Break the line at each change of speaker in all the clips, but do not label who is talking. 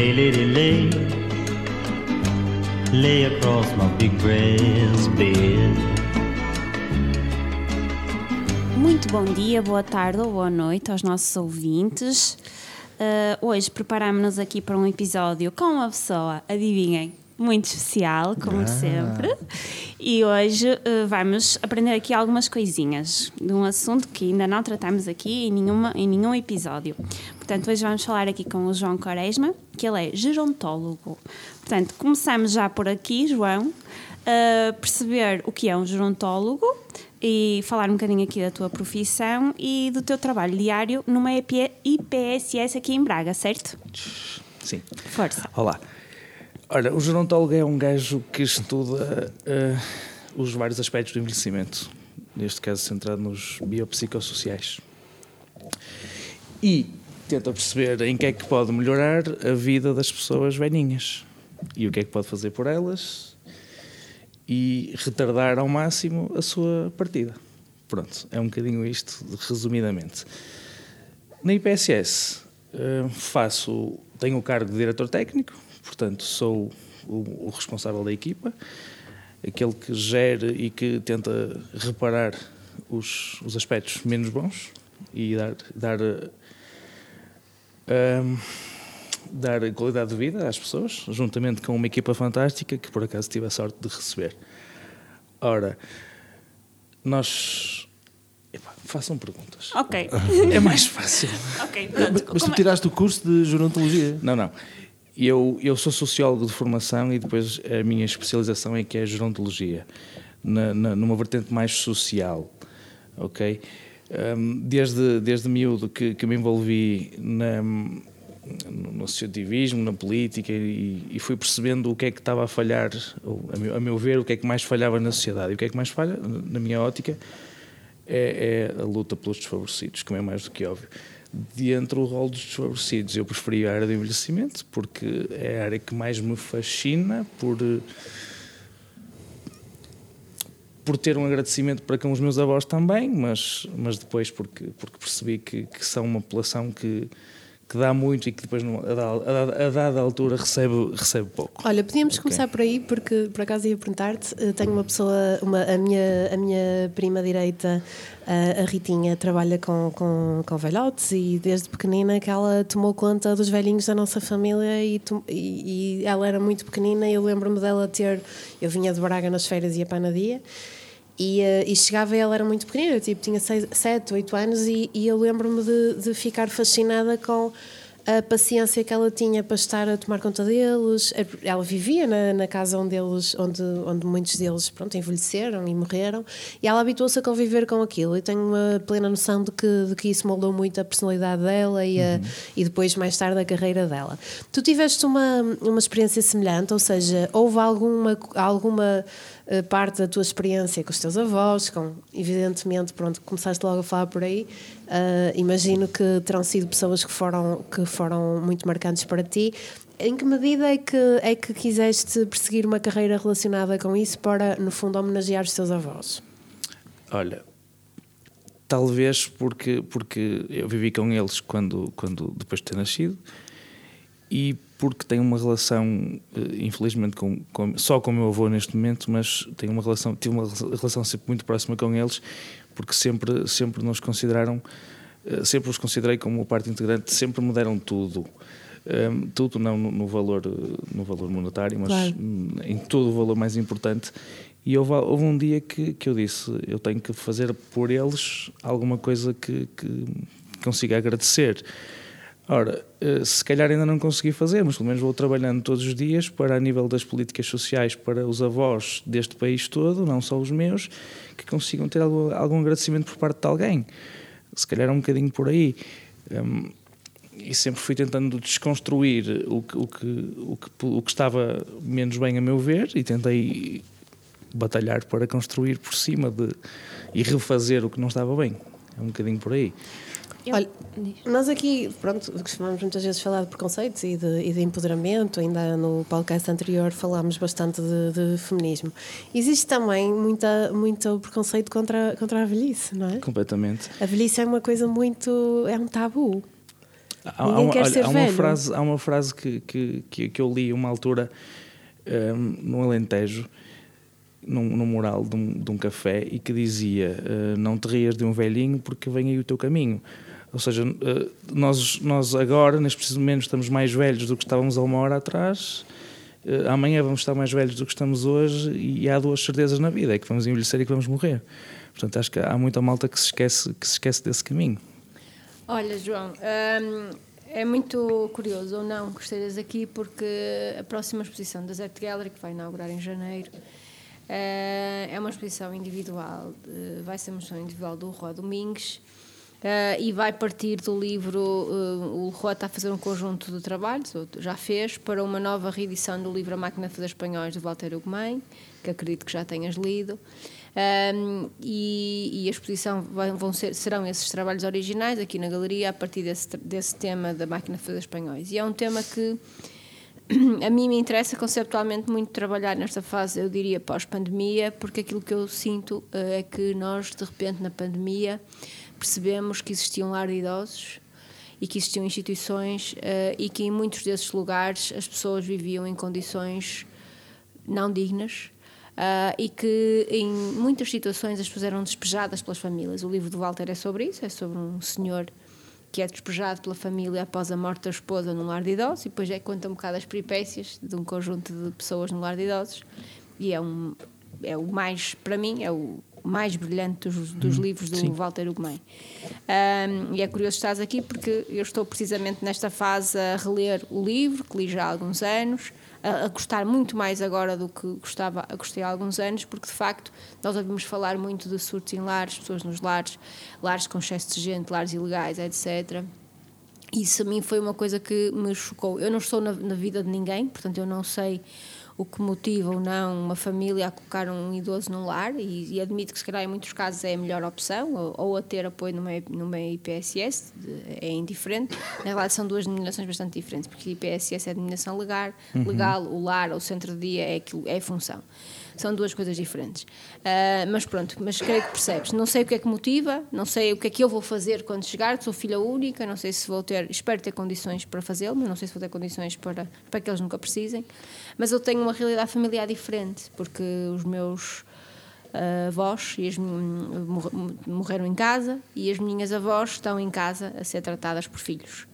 Lay, lady, lay. Lay across my big breast bed.
Muito bom dia, boa tarde ou boa noite aos nossos ouvintes. Uh, hoje preparamos-nos aqui para um episódio com uma pessoa, adivinhem, muito especial, como
Ah.
sempre. E hoje uh, vamos aprender aqui algumas coisinhas de um assunto que ainda não tratamos aqui em, nenhuma, em nenhum episódio. Portanto, hoje vamos falar aqui com o João Quaresma, que ele é gerontólogo. Portanto, começamos já por aqui, João, a perceber o que é um gerontólogo e falar um bocadinho aqui da tua profissão e do teu trabalho diário numa IPSS aqui em Braga, certo?
Sim.
Força.
Olá. Ora, o gerontólogo é um gajo que estuda eh, os vários aspectos do envelhecimento, neste caso centrado nos biopsicossociais. E tenta perceber em que é que pode melhorar a vida das pessoas velhinhas e o que é que pode fazer por elas e retardar ao máximo a sua partida. Pronto, é um bocadinho isto, resumidamente. Na IPSS eh, faço, tenho o cargo de diretor técnico, portanto sou o, o responsável da equipa, aquele que gere e que tenta reparar os, os aspectos menos bons e dar, dar, eh, ahm, dar qualidade de vida às pessoas, juntamente com uma equipa fantástica que por acaso tive a sorte de receber. Ora, nós. Epá, façam perguntas.
Ok.
É mais fácil.
ok,
Mas,
pronto.
mas tu tiraste o curso de gerontologia?
Não, não. Eu, eu sou sociólogo de formação e depois a minha especialização é que é gerontologia, na, na- numa vertente mais social, ok? Hum, desde, desde miúdo que, que me envolvi na, no associativismo, na política e, e fui percebendo o que é que estava a falhar, ou, a, meu, a meu ver, o que é que mais falhava na sociedade. E o que é que mais falha, na minha ótica, é, é a luta pelos desfavorecidos, como é mais do que óbvio. Dentro do rol dos desfavorecidos, eu preferi a área do envelhecimento, porque é a área que mais me fascina, por, por ter um agradecimento para com os meus avós também, mas, mas depois porque, porque percebi que, que são uma população que, que dá muito e que depois, numa- a, dada- a dada- altura, recebe, recebe pouco.
Olha, podíamos
Ok.
começar por aí, porque por acaso ia perguntar-te. eh, Tenho uma pessoa, uma, a, minha, a minha prima direita, a, Ritinha, trabalha com, com, com velhotes e desde pequenina que ela tomou conta dos velhinhos da nossa família e, e, e ela era muito pequenina. e Eu lembro-me dela ter. Eu vinha de Braga nas feiras e a Nadia. E, eh, e chegava e ela era muito pequenina, eu, tipo, tinha 7, 8 anos e, e eu lembro-me de, de ficar fascinada com a paciência que ela tinha para estar a tomar conta deles. Ela vivia na, na casa onde, eles, onde, onde muitos deles pronto, envelheceram e morreram e ela habituou-se a conviver com aquilo e tenho uma plena noção de que, de que isso moldou muito a personalidade dela e, a- e depois mais tarde a carreira dela. Tu tiveste uma, uma experiência semelhante, ou seja, houve alguma, alguma parte da tua experiência com os teus avós, com, evidentemente, pronto, começaste logo a falar por aí, eh, imagino que terão sido pessoas que foram, que foram muito marcantes para ti. Em que medida é que, é que quiseste perseguir uma carreira relacionada com isso para, no fundo, homenagear os teus avós?
Olha, talvez porque, porque eu vivi com eles quando, quando depois de ter nascido e porque tenho uma relação, eh, infelizmente, com, com- só com o meu avô neste momento, mas tenho uma relação, tive uma relação sempre muito próxima com eles, porque sempre, sempre nos consideraram, eh, sempre os considerei como parte integrante, sempre me deram tudo. Um, tudo não no, valor eh, no valor monetário mas
Claro.
em todo o valor mais importante e houve, houve um dia que, que eu disse eu tenho que fazer por eles alguma coisa que, que consiga agradecer Ora, eh, se calhar ainda não consegui fazer, mas pelo menos vou trabalhando todos os dias para, a nível das políticas sociais, para os avós deste país todo, não só os meus, que consigam ter algum, algum agradecimento por parte de alguém. Se calhar é um bocadinho por aí. Hum, e sempre fui tentando desconstruir o que, o, que, o, que, o que estava menos bem a meu ver e tentei batalhar para construir por cima de, e refazer o que não estava bem. É um bocadinho por aí.
Eu-
Olha. Nós aqui, pronto, costumamos muitas vezes falar de preconceitos e de, e de empoderamento, ainda no podcast anterior falámos bastante de, de feminismo. Existe também muita, muito preconceito contra, contra a velhice, não é?
Completamente.
A velhice é uma coisa muito. é um tabu.
Há, há uma,
quer
olha,
ser
há uma
velho.
frase, há uma frase que, que, que, que eu li uma altura hum, no Alentejo, num, num mural de um, de um café, e que dizia: eh, Não te rias de um velhinho porque vem aí o teu caminho. Ou seja, eh, nós, nós agora, neste preciso momento, estamos mais velhos do que estávamos há uma hora atrás. Eh, amanhã vamos estar mais velhos do que estamos hoje e há duas certezas na vida, é que vamos envelhecer e que vamos morrer. Portanto, acho que há muita malta que se esquece, que se esquece desse caminho.
Olha, João, hum, é muito curioso ou não que estejas aqui porque a próxima exposição da Zet Gallery, que vai inaugurar em janeiro, eh, é uma exposição individual, vai ser uma exposição individual do Rua Domingues eh, e vai partir do livro, eh, o Rua está a fazer um conjunto de trabalhos, ou já fez, para uma nova reedição do livro A Máquina de Fazer Espanhóis, de Walter Ugumem, que acredito que já tenhas lido. Um, e, e a exposição vai- vão ser, serão esses trabalhos originais aqui na galeria a partir desse, desse tema da máquina de fazer espanhóis. E é um tema que a mim me interessa conceptualmente muito trabalhar nesta fase, eu diria, pós-pandemia, porque aquilo que eu sinto eh, é que nós, de repente, na pandemia, percebemos que existia um lar de idosos e que existiam instituições eh, e que em muitos desses lugares as pessoas viviam em condições não dignas ah, e que em muitas situações as pessoas eram despejadas pelas famílias. O livro do Walter é sobre isso, é sobre um senhor que é despejado pela família após a morte da esposa num lar de idosos e depois é conta um bocado as peripécias de um conjunto de pessoas no lar de idosos e é um é o mais para mim é o mais brilhante dos, dos livros do Walter Ugumem. Um, e é curioso estás aqui porque eu estou precisamente nesta fase a reler o livro, que li já há alguns anos, a, a gostar muito mais agora do que gostava, a gostei há alguns anos, porque de facto nós ouvimos falar muito de surtos em lares, pessoas nos lares, lares com excesso de gente, lares ilegais, etc. Isso a mim foi uma coisa que me chocou. Eu não estou na, na vida de ninguém, portanto eu não sei o que motiva ou não uma família a colocar um idoso num lar e, e admito que se calhar em muitos casos é a melhor opção ou, ou a ter apoio numa, numa IPSS, de- é indiferente. Na realidade são duas denominações bastante diferentes, porque a IPSS é a denominação legal, legal o lar ou o centro de dia é, aquilo, é a função. São duas coisas diferentes. Ah, mas pronto, mas creio que percebes. Não sei o que é que motiva, não sei o que é que eu vou fazer quando chegar, sou filha única, não sei se vou ter, espero ter condições para fazê-lo, mas não sei se vou ter condições para, para que eles nunca precisem. Mas eu tenho uma realidade familiar diferente, porque os meus ah, avós e as, morreram em casa e as minhas avós estão em casa a ser tratadas por filhos.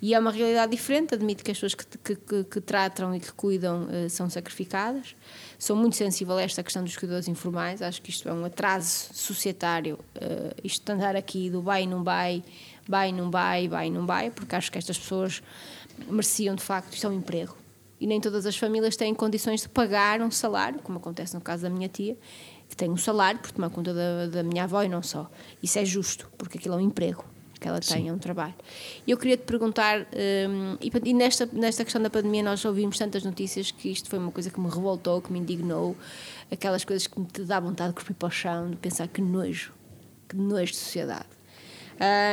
E é uma realidade diferente, admito que as pessoas que, que, que- tratam e que cuidam eh, são sacrificadas. Sou muito sensível a esta questão dos cuidadores informais, acho que isto é um atraso societário, eh, isto de andar aqui do vai e não vai, vai e não vai, vai e não vai, porque acho que estas pessoas mereciam de facto, isto é um emprego. E nem todas as famílias têm condições de pagar um salário, como acontece no caso da minha tia, que tem um salário por tomar conta da, da minha avó e não só. Isso é justo, porque aquilo é um emprego que ela tem, é um trabalho. E eu queria te perguntar, hum, e, e nesta, nesta questão da pandemia nós ouvimos tantas notícias que isto foi uma coisa que me revoltou, que me indignou, aquelas coisas que me dá vontade de cuspir para o chão, de pensar que nojo, que nojo de sociedade.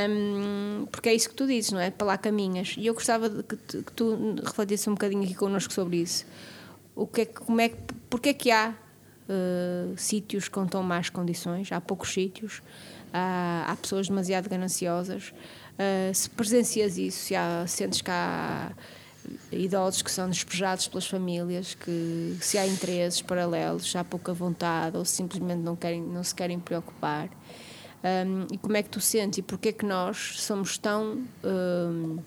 Hum, porque é isso que tu dizes, não é? Para lá caminhas. E eu gostava de que, tu- que tu refletisse um bocadinho aqui connosco sobre isso. O que é como é que, porque é que há uh, sítios com tão más condições? Há poucos sítios, há, há pessoas demasiado gananciosas. Uh, se presencias isso, se há, sentes que há idosos que são despejados pelas famílias, que se há interesses paralelos, há pouca vontade ou simplesmente não, querem, não se querem preocupar. Um, e como é que tu sentes e porque é que nós somos tão. um,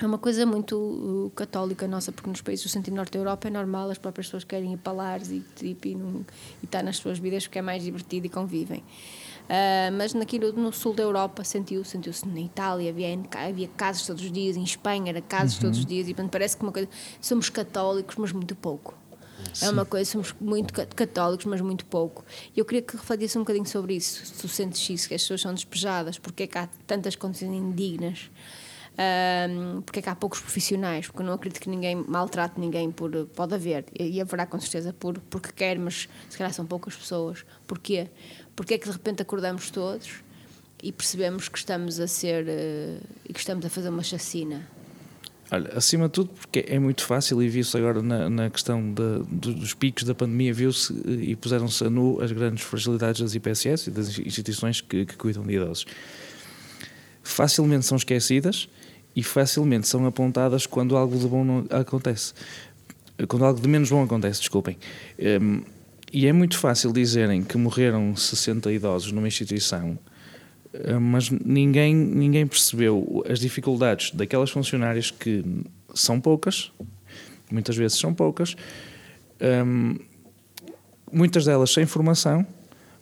é uma coisa muito uh, católica nossa, porque nos países do centro e norte da Europa é normal, as próprias pessoas querem ir para lares e, tipo, e, não- e estar nas suas vidas porque é mais divertido e convivem. Ah, mas naquilo no sul da Europa sentiu, sentiu-se na Itália, havia, havia casos todos os dias, em Espanha era casos todos os dias, e portanto, parece que uma coisa. Somos católicos, mas muito pouco. É uma coisa, somos muito ca- católicos, mas muito pouco. E eu queria que refletisse um bocadinho sobre isso. Se tu sentes isso, que as pessoas são despejadas, porque é que há tantas condições indignas, Ahm, porque é que há poucos profissionais, porque eu não acredito que ninguém maltrate ninguém por. Pode haver, e e haverá com certeza por, porque quer, mas se calhar são poucas pessoas. Porquê? Porque é que de repente acordamos todos e percebemos que estamos a ser. eh, e que estamos a fazer uma chacina?
Olha, acima de tudo, porque é muito fácil e viu-se agora na, na questão dos picos da pandemia, viu-se eh, e puseram-se a nu as grandes fragilidades das IPSS e das instituições que, que cuidam de idosos. Facilmente são esquecidas e facilmente são apontadas quando algo de bom acontece. Quando algo de menos bom acontece, desculpem. Um, e é muito fácil dizerem que morreram 60 idosos numa instituição, hum, mas ninguém, ninguém percebeu as dificuldades daquelas funcionárias que são poucas, muitas vezes são poucas, um, muitas delas sem formação,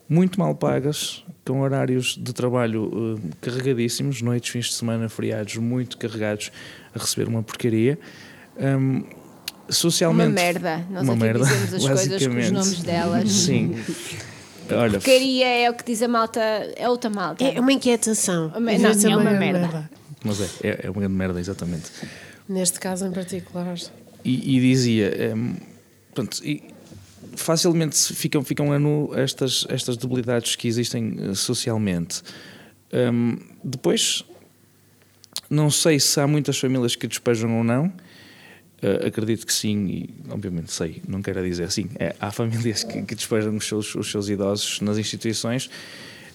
muito mal pagas, com horários de trabalho uh, carregadíssimos, noites, fins de semana, feriados muito carregados, a receber uma porcaria. Um, socialmente.
Uma merda. Nós
uma
aqui
merda,
dizemos as coisas com os
basicamente.
nomes delas.
Sim. Olha,
Porcaria é o que diz a malta, é outra malta.
É uma inquietação.
Uma- não,
vezes
é uma
grande
merda.
mas é, é, é uma grande merda, exatamente.
Neste caso em particular.
E, e dizia, hum, pronto, e facilmente se ficam, ficam a nu estas, estas debilidades que existem eh, socialmente. Hum, depois, não sei se há muitas famílias que despejam ou não. Eh, acredito que sim, e obviamente sei, não quero dizer sim. É, há famílias que, que despejam os seus, os seus idosos nas instituições,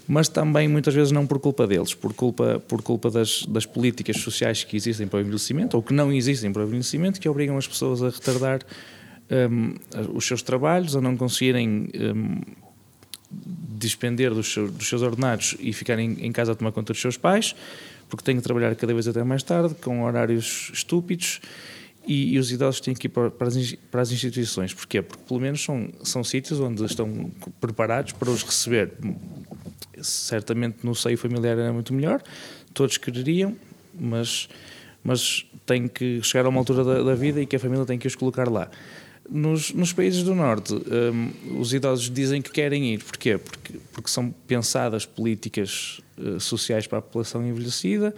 mas também muitas vezes não por culpa deles, por culpa, por culpa das, das políticas sociais que existem para o envelhecimento ou que não existem para o envelhecimento, que obrigam as pessoas a retardar hum, os seus trabalhos, a não conseguirem hum, despender dos seus, dos seus ordenados e ficarem em casa a tomar conta dos seus pais, porque têm que trabalhar cada vez até mais tarde, com horários estúpidos, e, e os idosos têm que ir para, para, as, para as instituições. Porquê? Porque pelo menos são, são sítios onde estão preparados para os receber. Certamente no seio familiar era muito melhor, todos quereriam, mas, mas tem que chegar a uma altura da, da vida e que a família tem que os colocar lá. Nos, nos países do Norte, hum, os idosos dizem que querem ir. Porquê? Porque, porque são pensadas políticas eh, sociais para a população envelhecida,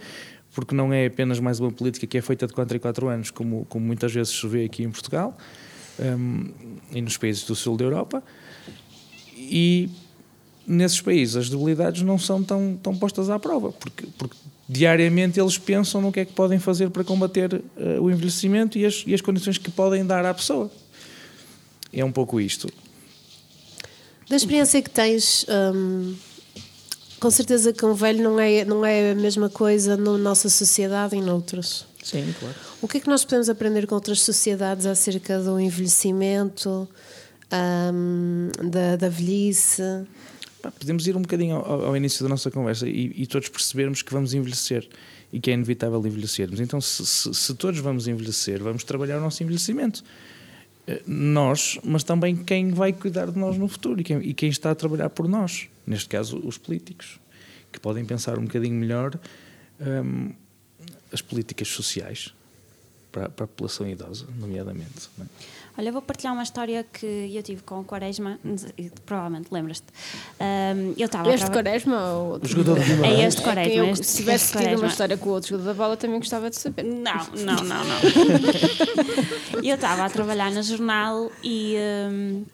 porque não é apenas mais uma política que é feita de 4 em 4 anos, como, como muitas vezes se vê aqui em Portugal hum, e nos países do sul da Europa. E nesses países as debilidades não são tão, tão postas à prova, porque, porque diariamente eles pensam no que é que podem fazer para combater eh, o envelhecimento e as, e as condições que podem dar à pessoa. É um pouco isto.
Da experiência que tens, hum, com certeza que um velho não é, não é a mesma coisa na nossa sociedade e noutros.
Sim, claro.
O que é que nós podemos aprender com outras sociedades acerca do envelhecimento, hum, da, da velhice?
Podemos ir um bocadinho ao, ao início da nossa conversa e, e todos percebermos que vamos envelhecer e que é inevitável envelhecermos. Então, se, se- se todos vamos envelhecer, vamos trabalhar o nosso envelhecimento. Eh, Nós, mas também quem vai cuidar de nós no futuro e quem, e quem está a trabalhar por nós. Neste caso, os políticos, que podem pensar um bocadinho melhor hum, as políticas sociais para, para a população idosa, nomeadamente. não é?
Olha, eu vou partilhar uma história que eu tive com o Quaresma, provavelmente lembras-te. Ahm, eu estava
Este
traba-
Quaresma ou outro?
O jogador de
É este Quaresma.
Eu,
este,
se tivesse tido uma história com o outro jogador da bola, também gostava de saber.
Não, não, não, não. eu estava a trabalhar no jornal e, hum,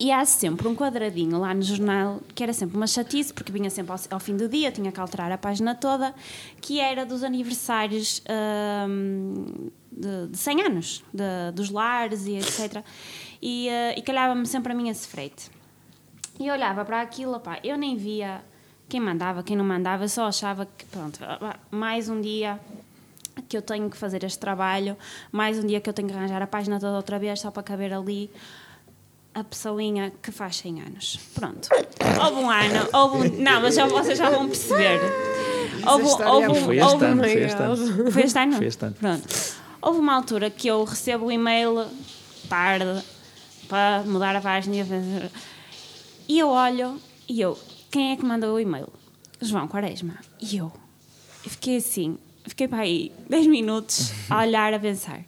e há sempre um quadradinho lá no jornal que era sempre uma chatice, porque vinha sempre ao, ao fim do dia, tinha que alterar a página toda, que era dos aniversários hum, de, de 100 anos, de- dos lares e etc. E, eh, e calhava-me sempre a mim esse freite. E eu olhava para aquilo, eu nem via quem mandava, quem não mandava, eu só achava que, pronto, mais um dia que eu tenho que fazer este trabalho, mais um dia que eu tenho que arranjar a página toda outra vez só para caber ali a pessoinha que faz 100 anos. Pronto. Houve um ano, houve um, não, mas já, vocês já vão perceber. Houve, houve,
é
um-
Foi este
houve,
ano, foi este ano.
foi este ano?
Foi este ano.
Pronto. Houve uma altura que eu recebo o e-mail tarde para mudar a página e e eu olho e eu, quem é que mandou o e-mail? João Quaresma. E eu, eu fiquei assim, fiquei para aí 10 minutos a olhar, a pensar: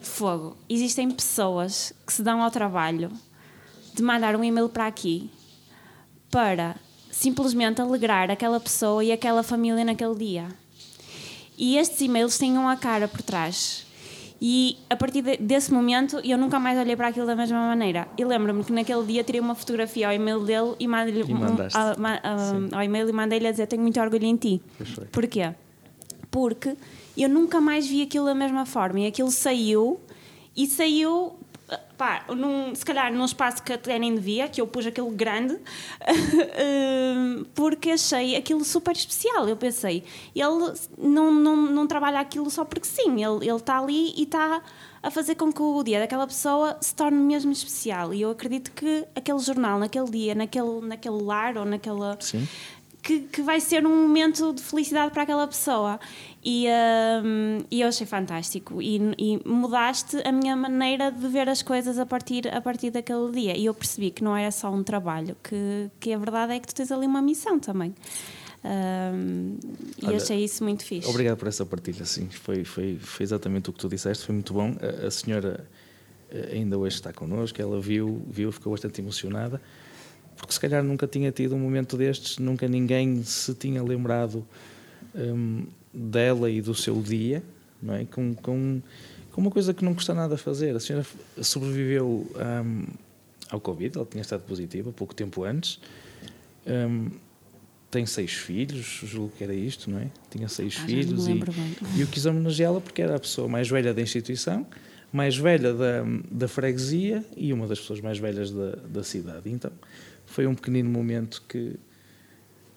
fogo, existem pessoas que se dão ao trabalho de mandar um e-mail para aqui para simplesmente alegrar aquela pessoa e aquela família naquele dia. E estes e-mails tinham a cara por trás. E a partir de- desse momento eu nunca mais olhei para aquilo da mesma maneira. E lembro-me que naquele dia tirei uma fotografia ao e-mail dele e mandei-lhe um- ao e-mail e mandei-lhe a dizer tenho muito orgulho em ti. Porquê? Porque eu nunca mais vi aquilo da mesma forma e aquilo saiu e saiu pá, num, se calhar num espaço que até nem devia, que eu pus aquele grande, eh, porque achei aquilo super especial. Eu pensei, ele não, não, não trabalha aquilo só porque sim, ele está ali e está a fazer com que o dia daquela pessoa se torne mesmo especial. E eu acredito que aquele jornal, naquele dia, naquele, naquele lar ou naquela.
Sim.
Que, que vai ser um momento de felicidade para aquela pessoa. E, hum, e eu achei fantástico. E, e mudaste a minha maneira de ver as coisas a partir, a partir daquele dia. E eu percebi que não era só um trabalho, que, que a verdade é que tu tens ali uma missão também. Hum, e
Olha,
achei isso muito fixe.
Obrigado por essa partilha, sim. Foi, foi, foi exatamente o que tu disseste, foi muito bom. A, a senhora eh, ainda hoje está connosco, ela viu, viu, ficou bastante emocionada, porque se calhar nunca tinha tido um momento destes, nunca ninguém se tinha lembrado hum, dela e do seu dia, não é? Com, com, com uma coisa que não custa nada fazer. A senhora sobreviveu hum, ao Covid, ela tinha estado positiva pouco tempo antes. Hum, tem seis filhos, julgo que era isto, não é? Tinha seis
Ah,
filhos e,
bem.
e eu quis homenageá-la porque era a pessoa mais velha da instituição, mais velha da, da freguesia e uma das pessoas mais velhas da, da cidade. Então foi um pequenino momento que,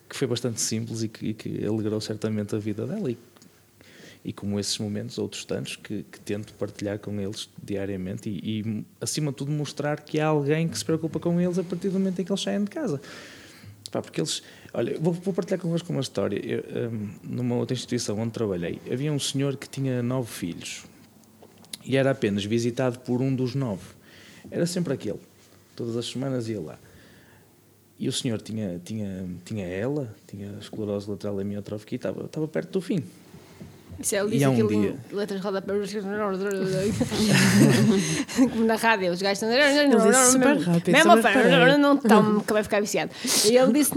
que foi bastante simples e que, e que alegrou certamente a vida dela. E, e como esses momentos, outros tantos, que, que tento partilhar com eles diariamente e, e, acima de tudo, mostrar que há alguém que se preocupa com eles a partir do momento em que eles saem de casa. Pá, porque eles. Olha, vou, vou partilhar convosco uma história. Eu, hum, numa outra instituição onde trabalhei, havia um senhor que tinha nove filhos e era apenas visitado por um dos nove. Era sempre aquele. Todas as semanas ia lá. E o senhor tinha, tinha, tinha ela, tinha esclerose lateral amiotrófica e estava, estava perto do fim.
Isso ele
E
disse
há um
aquilo
dia-
letras de. Como na rádio, os gajos estão.
Ele disse super rápido,
Mesmo
super
a não estão, que vai ficar viciado. E ele disse.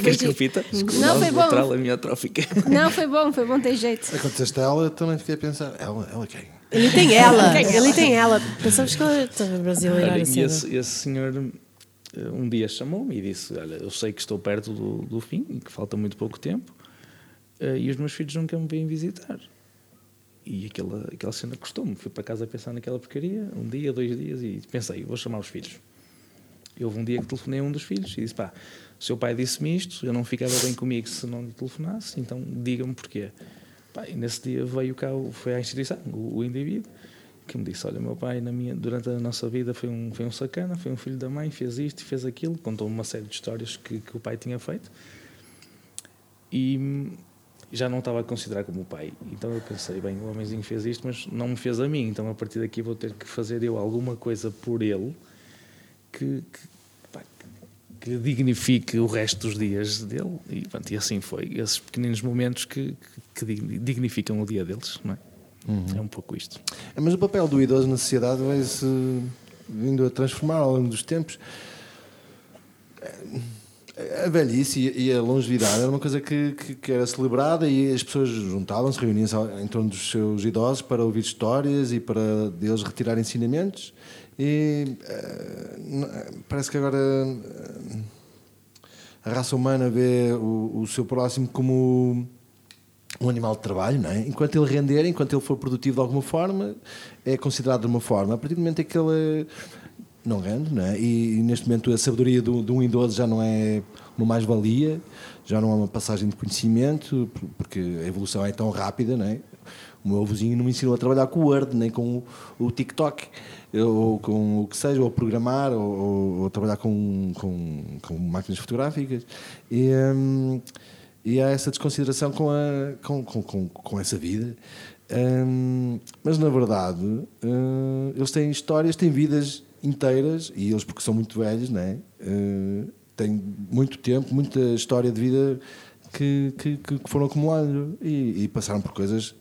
Queres que repita?
Não,
Esclerose
foi bom.
lateral amiotrófica.
Não, foi bom, foi bom, tem jeito.
Aconteceste a ela, eu também fiquei a pensar, ela, ela quem?
Ele tem ela,
é
ele tem ela. Pensamos que ela é brasileira.
E esse, esse senhor um dia chamou-me e disse: Olha, eu sei que estou perto do, do fim e que falta muito pouco tempo eh, e os meus filhos nunca me vêm visitar. E aquela, aquela cena custou-me. Fui para casa a pensar naquela porcaria, um dia, dois dias, e pensei: vou chamar os filhos. E houve um dia que telefonei a um dos filhos e disse: Pá, seu pai disse-me isto, eu não ficava bem comigo se não lhe telefonasse, então diga-me porquê. Pá, e nesse dia veio cá, foi à instituição, o, o indivíduo, que me disse: Olha, meu pai, na minha, durante a nossa vida, foi um, foi um sacana, foi um filho da mãe, fez isto fez aquilo. Contou-me uma série de histórias que, que o pai tinha feito. E já não estava a considerar como o pai. Então eu pensei: bem, o homenzinho fez isto, mas não me fez a mim. Então a partir daqui vou ter que fazer eu alguma coisa por ele que, que, que dignifique o resto dos dias dele. E, pronto, e assim foi. Esses pequeninos momentos que, que dignificam o dia deles, não é? É um pouco isto.
É, Mas o papel do idoso na sociedade vai-se vindo a transformar ao longo dos tempos. A velhice e a longevidade era uma coisa que, que, que era celebrada e as pessoas juntavam-se, reuniam-se em torno dos seus idosos para ouvir histórias e para deles retirar ensinamentos. E n- parece que agora eh, a raça humana vê o, o seu próximo como um animal de trabalho, não é? Enquanto ele render, enquanto ele for produtivo de alguma forma, é considerado de uma forma. A partir do momento em que ele não rende, não é? E, e neste momento a sabedoria do- um idoso já não é uma mais-valia, já não é uma passagem de conhecimento, por- porque a evolução é tão rápida, não é? O meu avôzinho não me ensinou a trabalhar com o Word, nem com o, o TikTok, ou com o que seja, ou programar, ou, ou- ou trabalhar com, com, com máquinas fotográficas. E, hum, e há essa desconsideração com, a, com, com, com, com essa vida. Hum, mas na verdade, hum, eles têm histórias, têm vidas inteiras, e eles, porque são muito velhos, não é? Hum, têm muito tempo, muita história de vida que, que, que foram acumulando e, e passaram por coisas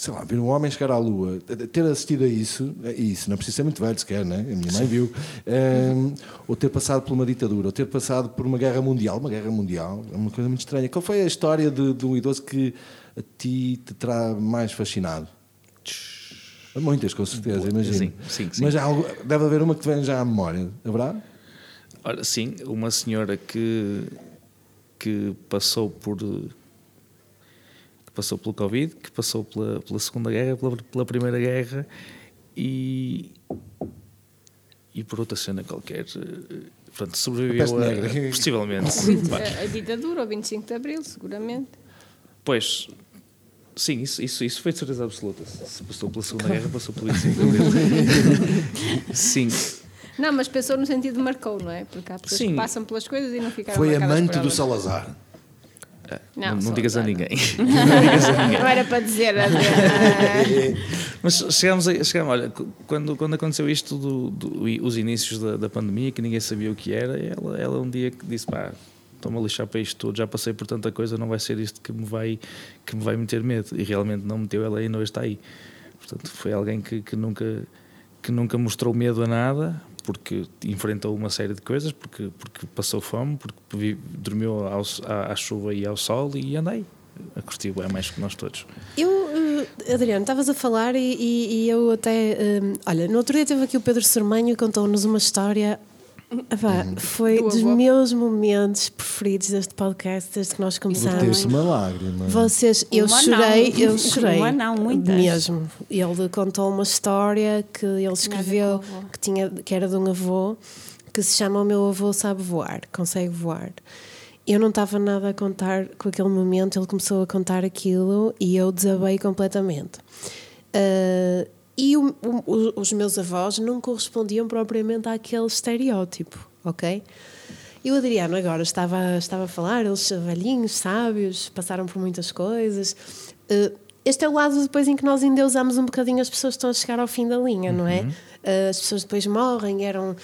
sei lá, ver um homem chegar à Lua, ter assistido a isso, isso, não precisa ser muito velho sequer, né? a minha mãe viu, Ehm, ou ter passado por uma ditadura, ou ter passado por uma guerra mundial, uma guerra mundial, é uma coisa muito estranha. Qual foi a história de, de um idoso que a ti te terá mais fascinado? Muitas, com certeza, imagino.
Sim, sim, sim.
Mas algo, deve haver uma que te vem já à memória, haverá?
Ora, sim, uma senhora que, que passou por passou pelo Covid, que passou pela, pela Segunda Guerra, pela, pela Primeira Guerra e, e por outra cena qualquer. eh, Portanto, sobreviveu a,
negra.
possivelmente.
A, a ditadura, o 25 de Abril, seguramente.
Pois, sim, isso, isso, isso foi de certeza absoluta. Se passou pela Segunda Guerra, passou pelo 25 de Abril. Sim,
Não, mas pensou no sentido de marcou, não é? Porque há pessoas
Sim.
que passam pelas coisas e não ficaram
Foi amante do
elas.
Salazar.
Não, não,
só
digas a ninguém.
Não era para dizer. a
Mas chegámos a. Chegámos, olha, quando, quando aconteceu isto, do, do- os inícios da, da pandemia, que ninguém sabia o que era, ela, ela um dia que disse: pá, estou-me a lixar para isto tudo, já passei por tanta coisa, não vai ser isto que me vai, que me vai meter medo. E realmente não meteu, ela ainda hoje está aí. Portanto, foi alguém que, que, nunca, que nunca mostrou medo a nada, porque enfrentou uma série de coisas, porque, porque passou fome, porque dormiu ao, à, à chuva e ao sol e andei. A curtir é mais que nós todos.
Eu, eh, Adriano, estavas a falar e, e- e eu até. eh, olha, no outro dia teve aqui o Pedro Sermanho e contou-nos uma história. Epá, foi
Do
dos
avô.
meus momentos preferidos deste podcast desde que nós começámos.
Uma lágrima.
Vocês, eu
Uma
chorei,
não.
eu chorei.
Uma não, muitas.
Mesmo. Ele contou uma história que ele escreveu
o avô.
que, tinha, que era de um avô que se chama O meu avô sabe voar, consegue voar. Eu não estava nada a contar com aquele momento, ele começou a contar aquilo e eu desabei completamente. Ah, e o- o- os meus avós não correspondiam propriamente àquele estereótipo, ok? E o Adriano agora estava, estava a falar, eles são velhinhos, sábios, passaram por muitas coisas. Eh, este é o lado depois em que nós endeusamos um bocadinho as pessoas que estão a chegar ao fim da linha, não é? Eh, as pessoas depois morrem, eram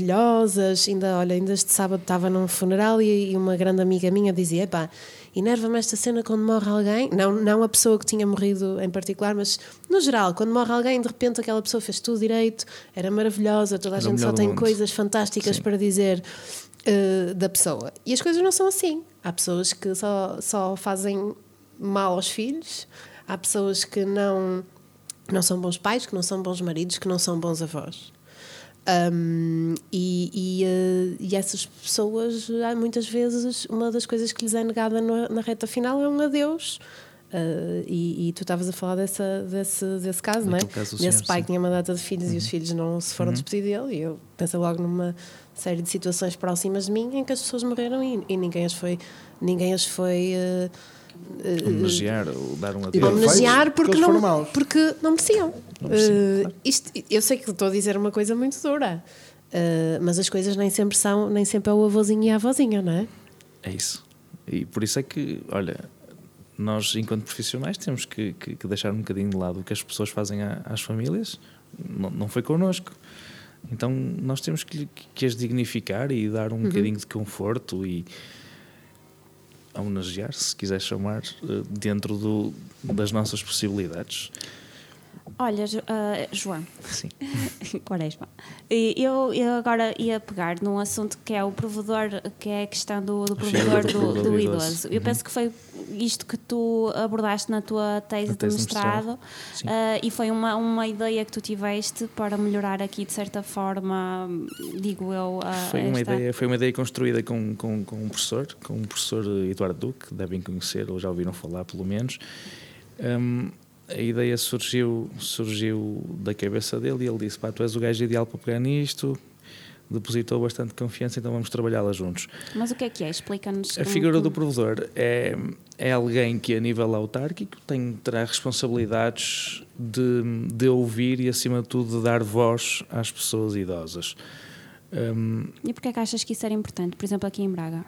maravilhosas. Ainda, olha, ainda este sábado estava num funeral e, e uma grande amiga minha dizia: Epá, enerva-me esta cena quando morre alguém. Não, não a pessoa que tinha morrido em particular, mas no geral, quando morre alguém, de repente aquela pessoa fez tudo direito, era maravilhosa, toda a
Era
gente só tem
mundo.
coisas fantásticas
Sim.
para dizer eh, da pessoa. E as coisas não são assim. Há pessoas que só, só fazem mal aos filhos, há pessoas que não, não são bons pais, que não são bons maridos, que não são bons avós. Um, e, e, eh, e essas pessoas, muitas vezes, uma das coisas que lhes é negada na, na reta final é um adeus. Uh, e, e tu estavas a falar dessa, desse, desse caso, não é?
Caso do
Desse
senhor,
pai
sim.
que tinha uma data de filhos e os filhos não se foram despedir dele. E eu pensei logo numa série de situações próximas de mim em que as pessoas morreram e, e ninguém as foi. Ninguém as foi uh,
Homenagear ou dar um adeus.
homenagear porque
porque
não, porque não mereciam.
Não mereciam,
Uh,
claro.
isto, eu sei que estou a dizer uma coisa muito dura, uh, mas as coisas nem sempre são, nem sempre é o avôzinho e a avózinha, não é?
É isso. E por isso é que, olha, nós, enquanto profissionais, temos que, que- que deixar um bocadinho de lado o que as pessoas fazem à- às famílias. Não, não foi connosco. Então, nós temos que, que as dignificar e dar um bocadinho de conforto e homenagear, se quiser chamar, eh, dentro do, das nossas possibilidades.
Olha, ah, João,
Sim.
Quaresma, eu, eu agora ia pegar num assunto que é o provedor, que é a questão do, do provedor
do
do, do
do
idoso.
idoso.
Eu
Uhum.
penso que foi isto que tu abordaste na tua tese,
Na tese
de
de mestrado.
ah, e foi uma, uma ideia que tu tiveste para melhorar aqui, de certa forma, digo eu, a
Foi uma,
esta-
ideia, foi uma ideia construída com, com, com um professor, com o professor Eduardo Duque, devem conhecer ou já ouviram falar pelo menos. Hum, a ideia surgiu, surgiu da cabeça dele e ele disse: Pá, tu és o gajo ideal para pegar nisto, depositou bastante confiança, então vamos trabalhá-la juntos.
Mas o que é que é? Explica-nos.
A figura do provedor é, é alguém que, a nível autárquico, tem, terá responsabilidades de, de ouvir e, acima de tudo, de dar voz às pessoas idosas. Hum,
E porquê é que achas que isso era importante? Por exemplo, aqui em Braga.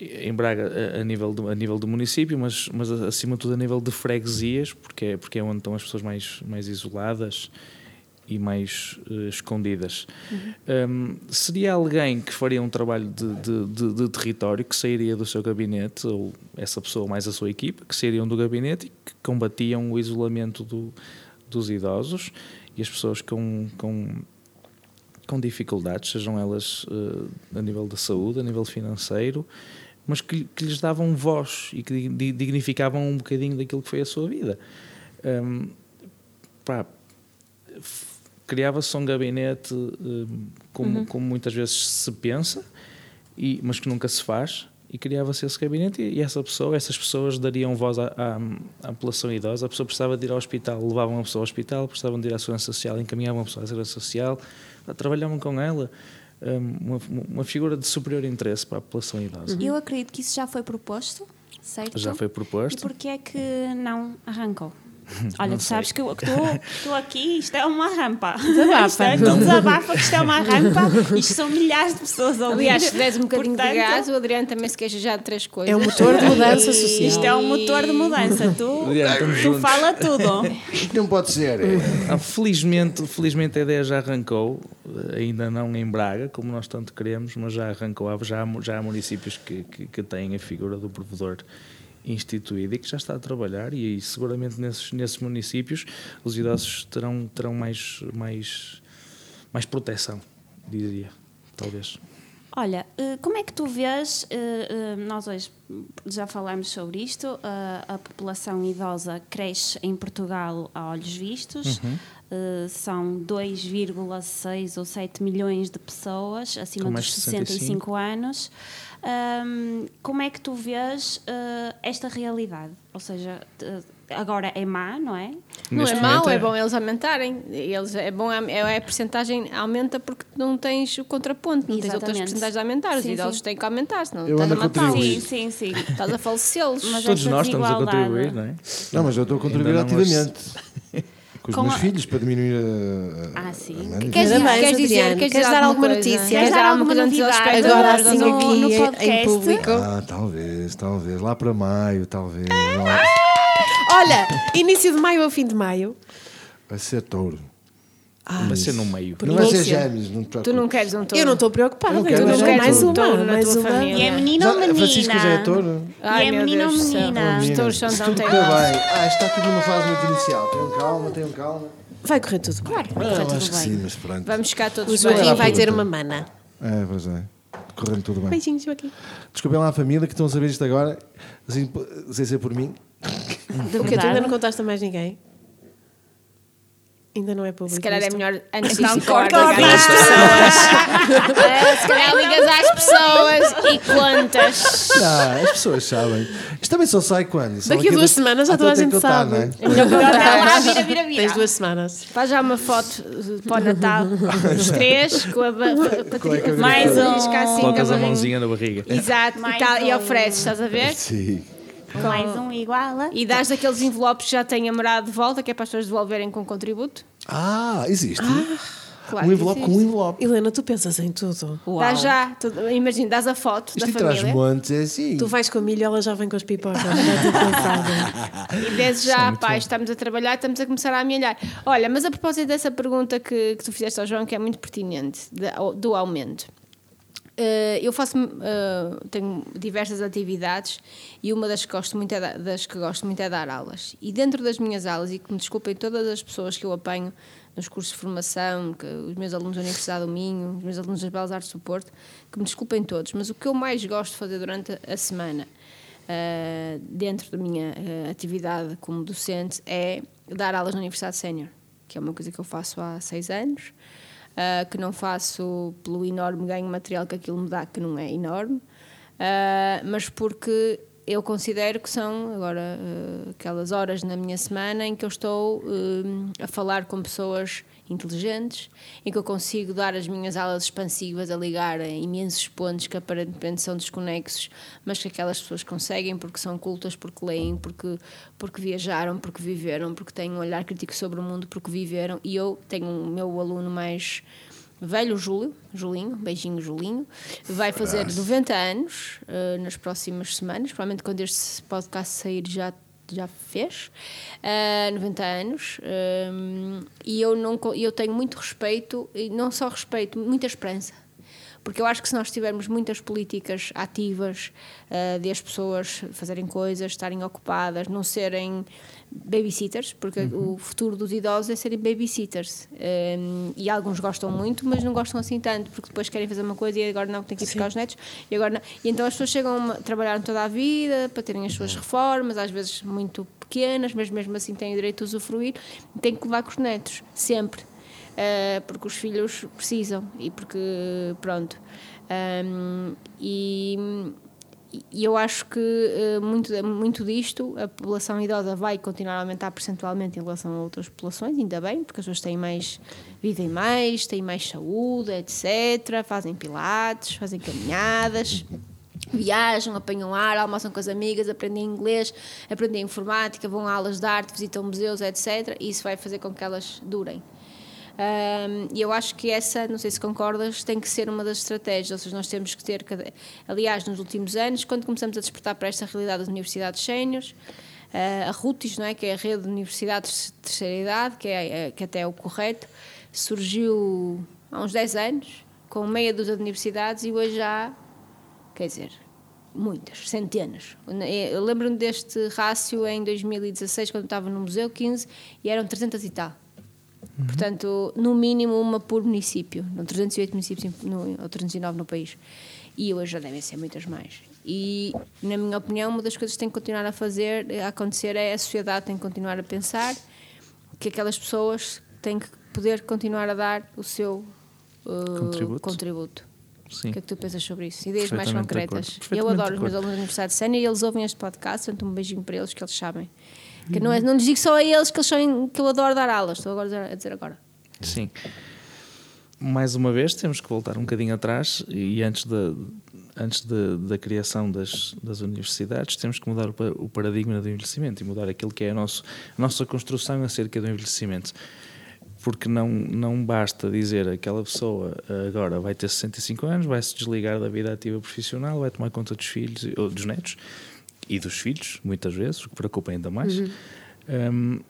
em Braga a, a nível do, a nível do município, mas, mas acima de tudo a nível de freguesias, porque é, porque é onde estão as pessoas mais, mais isoladas e mais eh, escondidas. Um, seria alguém que faria um trabalho de, de, de- de território, que sairia do seu gabinete, ou essa pessoa mais a sua equipa, que sairiam do gabinete e que combatiam o isolamento do- dos idosos e as pessoas com, com, com dificuldades, sejam elas eh, a nível da saúde, a nível financeiro, mas que, que lhes davam voz e que di- dignificavam um bocadinho daquilo que foi a sua vida. Hum, pá, criava-se um gabinete hum, como, como muitas vezes se pensa, e, mas que nunca se faz, e criava-se esse gabinete e, e essa pessoa, essas pessoas dariam voz à, à, à população idosa. A pessoa precisava de ir ao hospital, levavam a pessoa ao hospital, precisavam de ir à segurança social, encaminhavam a pessoa à segurança social, trabalhavam com ela. hum, Uma, uma figura de superior interesse para a população idosa.
Eu acredito que isso já foi proposto, certo?
Já foi
E
proposto.
porquê é que não arrancou? Olha,
Não
tu sabes que eu estou aqui, isto é uma rampa.
Desabafa.
Isto é, tu desabafa que isto é uma rampa, isto são milhares de pessoas a ouvir.
Aliás, se deres um bocadinho
Portanto,
de gás, o Adriano também se queixa já de três coisas.
É um motor de mudança
e
social.
Isto é um motor de mudança. Tu,
Adriano,
tu fala tudo.
Isto não pode ser.
Ah, felizmente, felizmente a ideia já arrancou, eh, ainda não em Braga, como nós tanto queremos, mas já arrancou. Há- Já há, já há municípios que, que, que têm a figura do provedor instituída e que já está a trabalhar e, seguramente nesses, nesses municípios os idosos terão, terão mais, mais, mais proteção, diria, talvez.
Olha, eh, como é que tu vês, eh, eh, nós hoje já falámos sobre isto, a- a população idosa cresce em Portugal a olhos vistos,
Uhum.
são 2,6 ou 7 milhões de pessoas acima dos
mais de
65 anos. Ahm, como é que tu vês eh, esta realidade? Ou seja, agora é má, não é?
Não
Neste
é mau,
momento
é bom eles aumentarem. Eles, é bom, é, a porcentagem aumenta porque não tens o contraponto, não tens outras
Exatamente.
porcentagens a aumentar. Os
Sim,
idosos
sim.
têm que aumentar, senão
Eu
estás a matá-los.
Sim, sim, sim.
Estás a falecê-los.
Mas
Todos nós estamos a contribuir, não é?
Não, mas eu estou a contribuir ativamente. Com os
Com
meus
a-
filhos para diminuir a.
Ah, sim.
a.
Queres,
Parabéns,
queres dizer, queres,
Queres
dizer
dar alguma notícia?
Queres dar alguma
novidade?
Agora assim
no-
aqui
no
em- público.
Ah, talvez, talvez. Lá para maio, talvez.
Olha, início de maio ou fim de maio.
Vai ser touro.
Vai ser no meio.
Não vai ser gêmeos, não te
Tu
preocupes.
não queres um touro?
Eu não estou preocupada.
Não quero,
eu
não quero
mais uma,
Touro na
mais
tua
uma.
família.
E é menino ou menina?
a Francisca já é touro?
Ai,
e é menino ou menina?
Os touros são tão
tudo correr
teimosos.
bem. Ah, está tudo numa fase muito inicial. Tenham calma, tenham calma.
Vai correr tudo bem. Claro,
Ah, eu acho que sim, mas pronto.
Vamos ficar todos
O
bem.
Joaquim
Vai
vai ter
tudo.
uma mana.
É, pois é. Correndo tudo bem.
Beijinhos, Joaquim.
Desculpem lá a família que estão a saber isto agora, assim, sem ser por mim.
Porque tu ainda não contaste a mais ninguém? Ainda não é público.
Se calhar é melhor antes disso
corta,
corta. às pessoas. É, Se calhar ligas às pessoas e contas.
Ah, as pessoas sabem. Isto também só sai quando? Só
Daqui a duas semanas já toda a
tem
gente
contar,
sabe.
não é?
É melhor contar.
lá, vira, vira, vira.
Tens duas semanas.
Faz já uma foto para o Natal, os três, com a
Qual é é
Mais um.
Assim,
Colocas
com
a mãozinha na barriga.
Exato, e, ofereces, estás a ver?
Sim.
Mais um igual a...
E dás daqueles envelopes que já têm a morada de volta, que é para as pessoas devolverem com contributo.
Ah, existe.
Claro
um envelope com
existe.
um envelope.
Helena, tu pensas em tudo.
Dá já, tu- imagina, dás a foto
Isto
da família
montes é assim.
Tu vais com a milho, ela já vem com as pipocas.
E desde já, pá, estamos a trabalhar, estamos a começar a amelhar. Olha, mas a propósito dessa pergunta que, que tu fizeste ao João, que é muito pertinente, da- do aumento. Eh, eu faço, eh, tenho diversas atividades e uma das que, gosto muito é da- das que gosto muito é dar aulas. E dentro das minhas aulas, e que me desculpem todas as pessoas que eu apanho nos cursos de formação, os meus alunos da Universidade do Minho, os meus alunos das Belas Artes do Porto, que me desculpem todos, mas o que eu mais gosto de fazer durante a semana, eh, dentro da minha atividade como docente, é dar aulas na Universidade Sénior, que é uma coisa que eu faço há seis anos uh, que não faço pelo enorme ganho material que aquilo me dá, que não é enorme, uh, mas porque eu considero que são agora uh, aquelas horas na minha semana em que eu estou a falar com pessoas inteligentes, em que eu consigo dar as minhas aulas expansivas a ligar a imensos pontos que aparentemente são desconexos, mas que aquelas pessoas conseguem porque são cultas, porque leem, porque, porque viajaram, porque viveram, porque têm um olhar crítico sobre o mundo, porque viveram. E eu tenho o meu aluno mais velho, Júlio, Julinho, beijinho Julinho, vai fazer 90 anos uh, nas próximas semanas, provavelmente quando este podcast sair já já fez uh, 90 anos um, e eu não eu tenho muito respeito e não só respeito muita esperança porque eu acho que se nós tivermos muitas políticas ativas uh, de as pessoas fazerem coisas, estarem ocupadas, não serem babysitters, porque uhum. o futuro dos idosos é serem babysitters. Um, e alguns gostam muito, mas não gostam assim tanto, porque depois querem fazer uma coisa e agora não, tem que ir buscar os netos. E, agora não. e então as pessoas chegam a trabalhar toda a vida para terem as suas reformas, às vezes muito pequenas, mas mesmo assim têm o direito a usufruir, têm que levar com os netos, sempre. Uh, porque os filhos precisam e porque, pronto. Um, e, e eu acho que eh, muito, muito disto, a população idosa vai continuar a aumentar percentualmente em relação a outras populações, ainda bem, porque as pessoas têm mais, vivem mais, têm mais saúde, etc. Fazem pilates, fazem caminhadas, viajam, apanham ar, almoçam com as amigas, aprendem inglês, aprendem informática, vão a aulas de arte, visitam museus, etc. E isso vai fazer com que elas durem. E eu acho que essa, não sei se concordas, tem que ser uma das estratégias. Ou seja, nós temos que ter. Aliás, nos últimos anos, quando começamos a despertar para esta realidade das universidades séniores, ah, a RUTIS, não é? que é a Rede de Universidades de Terceira Idade, que, é, que até é o correto, surgiu há uns 10 anos, com meia dúzia de universidades, e hoje há, quer dizer, muitas, centenas. Eu lembro-me deste rácio em 2016, quando estava no Museu 15, e eram 300 e tal. Portanto, no mínimo uma por município, no 308 municípios no, ou 309 no país. E hoje já devem ser muitas mais. E, na minha opinião, uma das coisas que tem que continuar a fazer, a acontecer, é a sociedade tem que continuar a pensar que aquelas pessoas têm que poder continuar a dar o seu uh,
Contributo.
contributo.
Sim.
O que é que tu pensas sobre isso? Ideias mais concretas. Eu adoro os meus alunos da Universidade de Sénia e eles ouvem este podcast, portanto, um beijinho para eles que eles sabem. Que não, é, não lhes digo só a eles que, eles são, que eu adoro dar aulas, estou agora a dizer- agora.
Sim. Mais uma vez, temos que voltar um bocadinho atrás e antes da, antes da, da criação das, das universidades, temos que mudar o, o paradigma do envelhecimento e mudar aquilo que é a, nosso, a nossa construção acerca do envelhecimento. Porque não, não basta dizer aquela pessoa agora vai ter 65 anos, vai se desligar da vida ativa profissional, vai tomar conta dos filhos ou dos netos e dos filhos, muitas vezes, o que preocupa ainda mais. Um,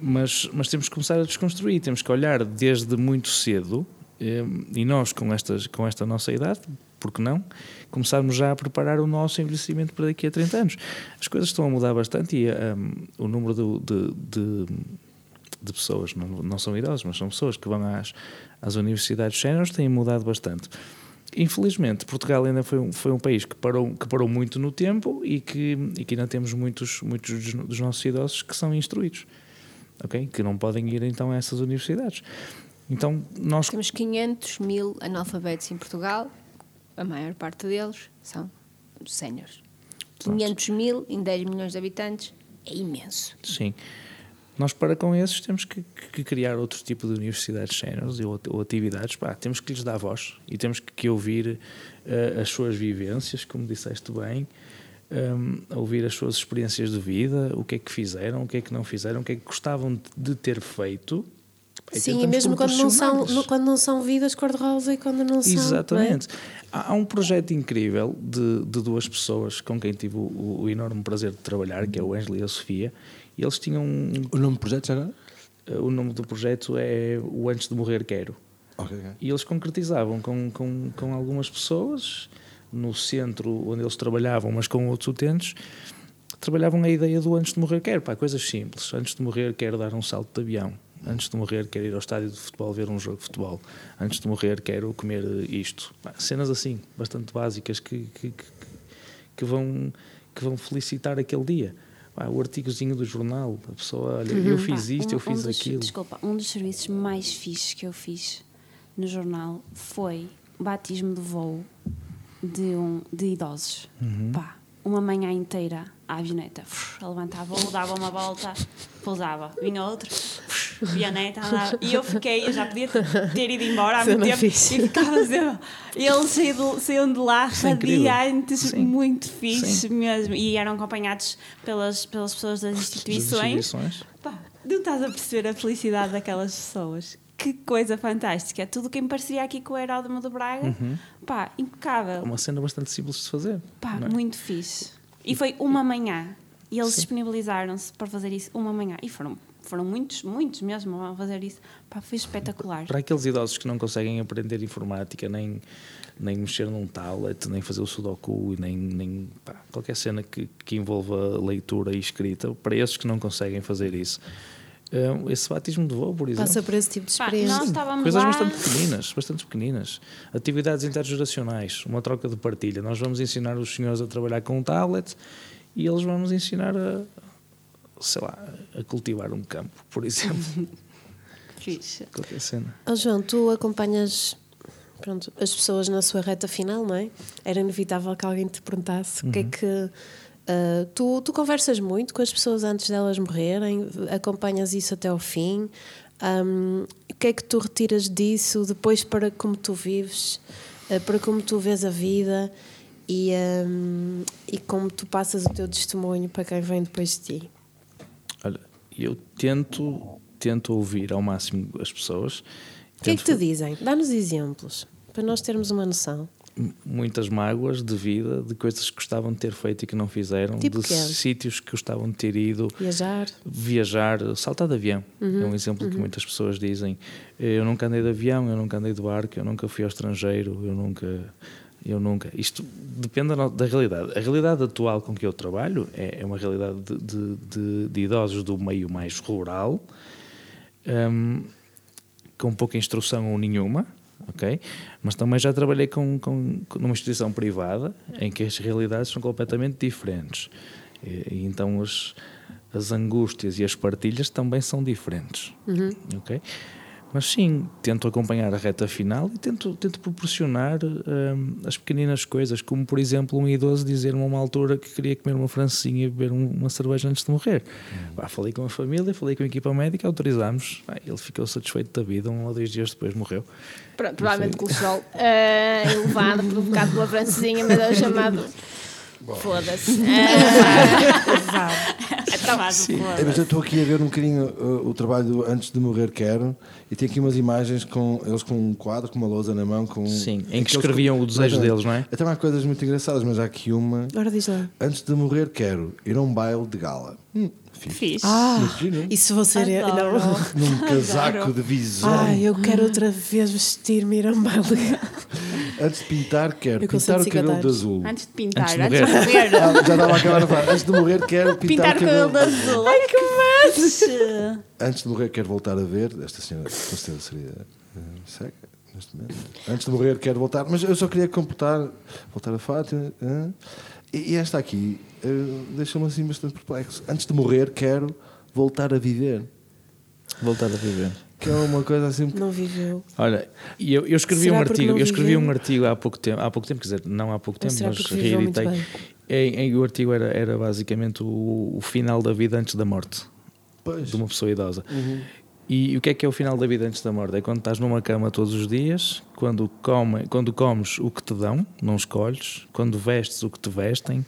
mas, mas temos que começar a desconstruir, temos que olhar desde muito cedo, eh, e nós com, estas, com esta nossa idade, porque não, começarmos já a preparar o nosso envelhecimento para daqui a 30 anos. As coisas estão a mudar bastante e um, o número do- de, de, de pessoas, não, não são idosos, mas são pessoas que vão às, às universidades séniores, têm mudado bastante. Infelizmente, Portugal ainda foi um, foi um país que parou, que parou muito no tempo e que, e que ainda temos muitos, muitos dos, nossos idosos que são instruídos, ok? Que não podem ir então a essas universidades. Então, nós
Temos 500 mil analfabetos em Portugal, a maior parte deles são séniores. 500 mil em 10 milhões de habitantes é imenso.
Sim. Nós, para com esses, temos que, que criar outro tipo de universidades séniores ou, ou atividades. Pá, temos que lhes dar voz e temos que, que ouvir eh, as suas vivências, como disseste bem, um, ouvir as suas experiências de vida, o que é que fizeram, o que é que não fizeram, o que é que gostavam de ter feito. Pá,
Sim, e mesmo quando não, são, quando não são vidas cor-de-rosa e quando não são.
Exatamente. Há há um projeto incrível de, de duas pessoas com quem tive o, o enorme prazer de trabalhar, que é o Ângelo e a Sofia, e eles tinham. um-
O nome do projeto já agora?
o nome do projeto é O Antes de Morrer Quero.
Ok, ok.
E eles concretizavam com, com, com algumas pessoas no centro onde eles trabalhavam, mas com outros utentes, trabalhavam a ideia do antes de morrer quero, pá, coisas simples. Antes de morrer quero dar um salto de avião. Antes de morrer quero ir ao estádio de futebol ver um jogo de futebol. Antes de morrer quero comer isto. Pá, cenas assim, bastante básicas que, que, que, que vão, que vão felicitar aquele dia. Pá, o artigozinho do jornal, a pessoa, olha, eu fiz
Pá,
isto,
um-
eu fiz
um dos-
aquilo.
Desculpa, um dos serviços mais fixes que eu fiz no jornal foi batismo de voo de, um, de idosos.
Uhum.
Pá, uma manhã inteira a avioneta. Levantava voo, dava uma volta, pousava. Vinha outro, E eu fiquei, eu já podia ter, ido embora há muito
Cena
tempo.
fixe.
E ficava sempre. Eles saíam de, saíam de lá
Isso é
radiantes, muito fixe
Sim.
mesmo. E eram acompanhados pelas, pelas pessoas das
Das
instituições.
instituições.
Pá, não estás a perceber a felicidade daquelas pessoas. Que coisa fantástica. Tudo quem parecia aqui com o Heródomo de Braga, pá,
É
impecável.
uma cena bastante simples de fazer.
Pá,
é?
muito fixe. E foi uma manhã. E eles disponibilizaram-se para fazer isso uma manhã. E foram, foram muitos, muitos mesmo a fazer isso. Pá, foi espetacular.
Para aqueles idosos que não conseguem aprender informática, nem, nem mexer num tablet, nem fazer o sudoku, nem, nem pá, qualquer cena que, que envolva leitura e escrita, para esses que não conseguem fazer isso, eh, esse batismo de voo, por exemplo.
Passa por esse tipo de
Pá,
experiência.
nós estávamos
Coisas
lá.
bastante pequeninas, bastante pequeninas. Atividades intergeracionais, uma troca de partilha. Nós vamos ensinar os senhores a trabalhar com um tablet e eles vão nos ensinar a, sei lá, a cultivar um campo, por exemplo.
Fixe.
Qualquer cena.
Oh, João, tu acompanhas pronto, as pessoas na sua reta final, não é? Era inevitável que alguém te perguntasse o que é que. ah, tu, tu conversas muito com as pessoas antes delas morrerem, acompanhas isso até ao fim. Ahm, o que é que tu retiras disso depois para como tu vives, ah, para como tu vês a vida e, ahm, e como tu passas o teu testemunho para quem vem depois de ti?
Eu tento, tento ouvir ao máximo as pessoas.
O que é que te dizem? Dá-nos exemplos para nós termos uma noção.
muitas mágoas de vida, de coisas que gostavam de ter feito e que não fizeram,
Tipo
de
quê?
sítios que gostavam de ter ido,
Viajar.
viajar, saltar de avião. É um exemplo que muitas pessoas dizem. Eu nunca andei de avião, eu nunca andei de barco, eu nunca fui ao estrangeiro, eu nunca. Eu nunca. Isto depende da, realidade. A realidade atual com que eu trabalho é, é uma realidade de, de- de- de idosos do meio mais rural, hum, com pouca instrução ou nenhuma, ok? Mas também já trabalhei com, com, numa instituição privada em que as realidades são completamente diferentes. E, e então as, as angústias e as partilhas também são diferentes, ok? Mas sim, tento acompanhar a reta final e tento, tento proporcionar hum, as pequeninas coisas, como por exemplo um idoso dizer-me a uma altura que queria comer uma francesinha e beber um- uma cerveja antes de morrer. Pá, falei com a família, falei com a equipa médica, autorizámos. Pá, ele ficou satisfeito da vida, um ou dois dias depois morreu.
Pronto, provavelmente colesterol uh, elevado, provocado pela francesinha, mas é o chamado. Foda-se.
É, mas eu estou aqui a ver um bocadinho uh, o trabalho do Antes de Morrer Quero e tem aqui umas imagens com eles com um quadro, com uma lousa na mão. Com,
Sim, em que escreviam o desejo deles, não é?
Até há coisas muito engraçadas, mas há aqui uma.
Ora diz lá.
Antes de morrer, quero ir a um baile de gala. Hum, fixe.
Fixe.
Ah,
Imagina.
isso vou ser eu.
Adoro.
Não.
Num casaco de visão.
Ai, eu quero outra vez vestir-me e ir a um baile.
Antes de pintar, quero
Eu com
pintar o
150
cabelo de azul.
Antes de pintar,
Antes de
antes de morrer.
Ah, já estava a acabar a falar. Antes de morrer, quero pintar,
Pintar o cabelo de azul. Ai, que fixe!
Antes de morrer, quero voltar a ver. Esta senhora, com certeza, seria eh, cega neste momento. Antes de morrer, quero voltar. Mas eu só queria completar, voltar a Fátima. eh, e, e esta aqui eh, deixa-me assim bastante perplexo. Antes de morrer, quero voltar a viver.
Voltar a viver.
Que é uma coisa assim.
Não viveu.
Olha, e eu, eu escrevi
Será
um artigo, eu escrevi um artigo há pouco tempo, há pouco tempo, quer dizer, não há pouco tempo, mas reeditei. Em, em, o artigo era, era basicamente o, o final da vida antes da morte
Pois.
de uma pessoa idosa. E o que é que é o final da vida antes da morte? É quando estás numa cama todos os dias, quando, come, quando comes o que te dão, não escolhes, quando vestes o que te vestem,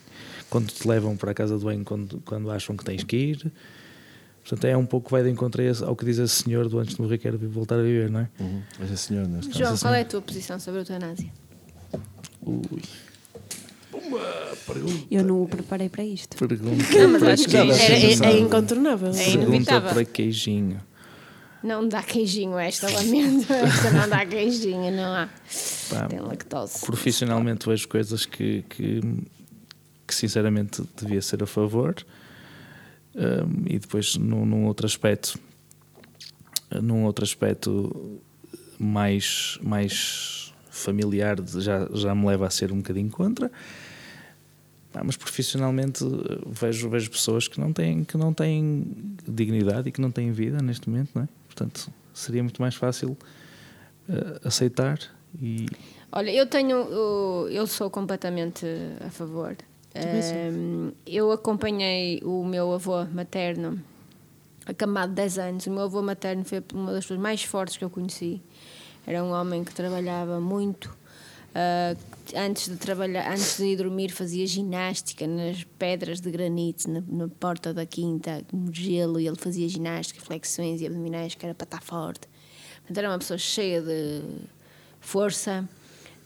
quando te levam para a casa do banho quando, quando acham que tens que ir. Portanto, é um pouco vai de encontro a ao que diz esse senhor do antes de morrer, quer voltar a viver, não é?
Uhum. Essa senhora, neste caso.
João, qual é a tua posição sobre a eutanásia?
Ui,
Eu não o preparei para isto.
pergunta
Não, mas
para
acho que é-
É, é- é incontornável.
É
Pergunta
inevitável.
para queijinho.
Não dá queijinho esta, lamento. Esta não dá queijinho, não há.
Pá,
Tem lactose.
profissionalmente vejo coisas que, que, que sinceramente devia ser a favor Um, e depois num, num outro aspecto num outro aspecto mais mais familiar já, já me leva a ser um bocadinho contra Pá, mas profissionalmente eh, vejo, vejo pessoas que não têm que não têm dignidade e que não têm vida neste momento não é? Portanto seria muito mais fácil eh, aceitar e
Olha, eu tenho. Eu, sou completamente a favor. Ahm, eu acompanhei o meu avô materno, acamado de 10 anos. O meu avô materno foi uma das pessoas mais fortes que eu conheci. Era um homem que trabalhava muito. Ah, antes de trabalhar, antes de ir dormir, fazia ginástica nas pedras de granito na, na porta da quinta, no gelo, e ele fazia ginástica, flexões e abdominais, que era para estar forte. Era uma pessoa cheia de força,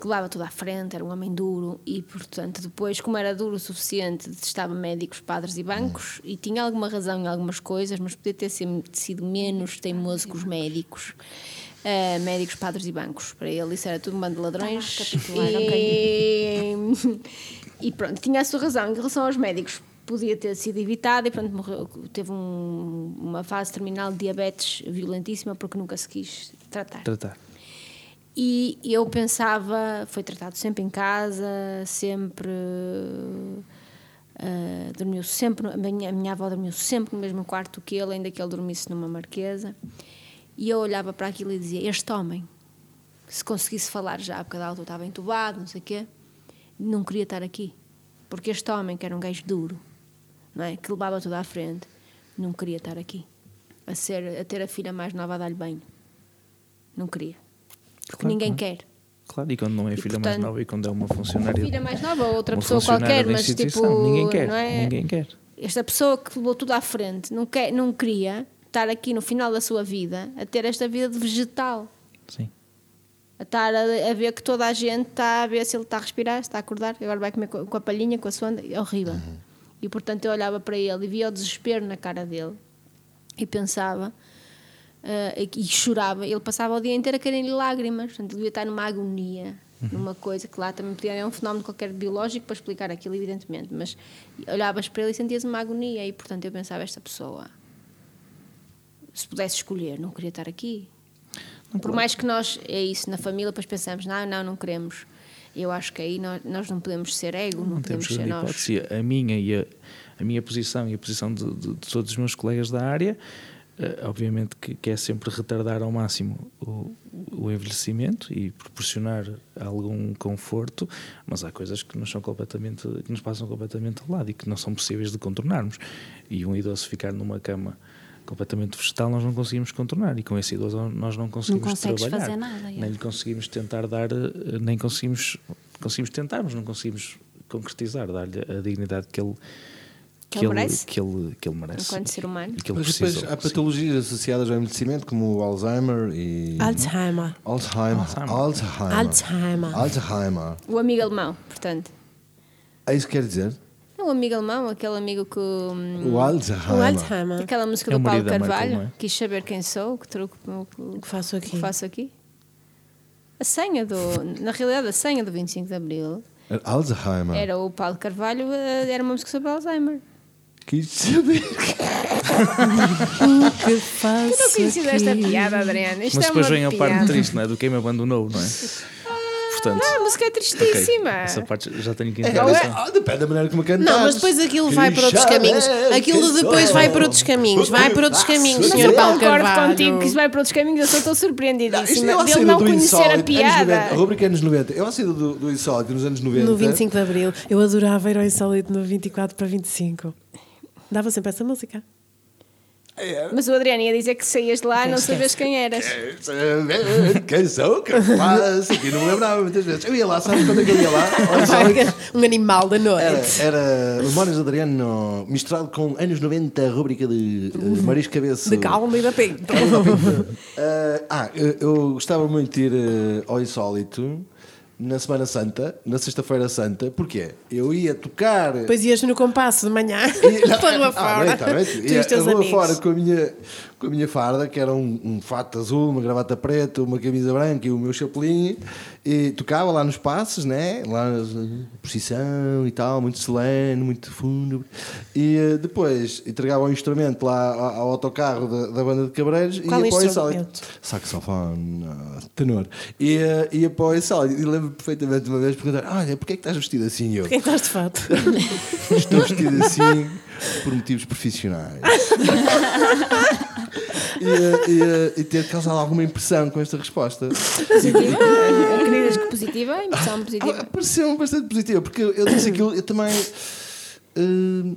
que levava tudo à frente, era um homem duro e, portanto, depois, como era duro o suficiente, detestava médicos, padres e bancos e tinha alguma razão em algumas coisas, mas podia ter sido, menos teimoso que os médicos. Ah, médicos, padres e bancos. Para ele isso era tudo um bando de ladrões.
Ah,
e... e pronto, tinha a sua razão. Em relação aos médicos, podia ter sido evitado e pronto, morreu, teve um- uma fase terminal de diabetes violentíssima porque nunca se quis tratar.
tratar
E eu pensava, foi tratado sempre em casa, sempre. ah, dormiu sempre, no- a minha, a minha avó dormiu sempre no mesmo quarto que ele, ainda que ele dormisse numa marquesa. E eu olhava para aquilo e dizia: Este homem se conseguisse falar já, porque a altura estava entubado, não sei o quê, não queria estar aqui. Porque este homem, que era um gajo duro, não é? que levava tudo à frente, não queria estar aqui. A, ser, a ter a filha mais nova a dar-lhe banho. Não queria. Porque
Claro,
ninguém quer.
Claro, e quando não é a filha mais
portanto,
nova e quando é uma funcionária.
Filha mais nova ou outra pessoa qualquer, mas tipo.
ninguém quer.
É?
Ninguém quer.
Esta pessoa que levou tudo à frente não, quer, não queria estar aqui no final da sua vida a ter esta vida de vegetal.
Sim.
A estar a, a ver que toda a gente está a ver se ele está a respirar, se está a acordar, e agora vai comer co- com a palhinha, com a sonda, é horrível. E portanto eu olhava para ele e via o desespero na cara dele e pensava ah, e, e chorava. Ele passava o dia inteiro a caírem lágrimas, portanto ele devia estar numa agonia, numa coisa que lá também podia haver um fenómeno qualquer biológico para explicar aquilo, evidentemente, mas olhavas para ele e sentias uma agonia e portanto eu pensava, esta pessoa, se pudesse escolher, não queria estar aqui. Por mais que nós, é isso, na família, depois pensamos, não, não, não queremos. Eu acho que aí nós, nós não podemos ser ego, não,
Não
podemos ser nós.
hipótese. A minha e a, a minha posição e a posição de, de- de todos os meus colegas da área, eh, obviamente que, que é sempre retardar ao máximo o, o envelhecimento e proporcionar algum conforto, mas há coisas que nos são completamente que nos passam completamente ao lado e que não são possíveis de contornarmos. E um idoso ficar numa cama completamente vegetal nós não conseguimos contornar e com esse idoso nós não conseguimos
consegues
trabalhar
fazer nada, é.
nem lhe conseguimos tentar dar eh, nem conseguimos conseguimos tentar mas não conseguimos concretizar dar-lhe a dignidade que ele
Que ele merece.
que ele, que ele merece
Enquanto ser humano.
e que ele
Mas depois há patologias associadas ao envelhecimento, como o Alzheimer e.
Alzheimer.
Alzheimer. Alzheimer.
Alzheimer.
Alzheimer.
O amigo alemão, portanto.
É isso que quer dizer?
O amigo alemão, aquele amigo que. hum,
O Alzheimer.
O Alzheimer.
Aquela música
É o
do Paulo Carvalho,
não é?
quis saber quem sou, que truque que,
que faço aqui?
que faço aqui. A senha do. Na realidade, a senha do 25 de Abril
Alzheimer.
era o Paulo Carvalho, eh, era uma música sobre Alzheimer.
Quis saber.
O que faço
Eu não conheci desta
aqui?
piada, Adriana. Isto
mas
é
depois
uma
vem a parte triste não é? do quem me abandonou não é portanto
Ah, a música é tristíssima.
essa parte já tenho que
É,
entrar
é, ah, depende da maneira como cantares.
Não, mas depois aquilo vai para outros caminhos.
saber
Aquilo depois vai para outros caminhos. Vai para outros caminhos,
Mas
Mas
Sr.
eu
Paulo
concordo
Carvalho.
contigo que isso vai para outros caminhos, eu só estou
Não,
surpreendidíssima
é a
dele não
do
conhecer
Insólito,
a
anos
piada.
90, a rubrica anos 90. Eu a saída do, do Insólito nos anos 90.
No 25 de Abril. Eu adorava ir ao Insólito no 24 para 25. Dava sempre essa música.
Mas o Adriano ia dizer que saías de lá e não sabias quem eras.
Quer saber Quem sou, que faço? Não me lembrava muitas vezes. Eu ia lá, sabes quando é que eu ia lá?
Um animal da
Era,
noite.
era Memórias de Adriano misturado com anos 90, a rubrica de uh, Maris Cabeça.
De calma e da pinta.
Eh, ah, eu, eu gostava muito de ir eh, ao Insólito na Semana Santa, na Sexta-feira Santa, porque eu ia tocar.
Depois ias no compasso de manhã.
Ia-
rua
Ah,
fora.
bem, tá bem.
Tu
Ia rua
amigos.
fora com a, minha, com a minha farda, que era um, um fato azul, uma gravata preta, uma camisa branca e o meu chapelinho, e tocava lá nos passos, né? lá na procissão e tal, muito solene, muito fúnebre. E eh, depois entregava o instrumento lá ao, autocarro da, da banda de Cabreiros
Qual
e
instrumento?
Insólito. Saxofone, ah, tenor. E eh, para o Insólito. E lembro perfeitamente uma vez perguntar: Olha, porquê é que estás vestido assim? E Eu,
Quem estás de fato?
Estou vestido assim por motivos profissionais. e, e, e ter causado alguma impressão com esta resposta.
Positiva. Acreditas que positiva? Impressão
Ah,
positiva.
Pareceu-me bastante positivo, porque eu, eu disse aquilo, eu também eh,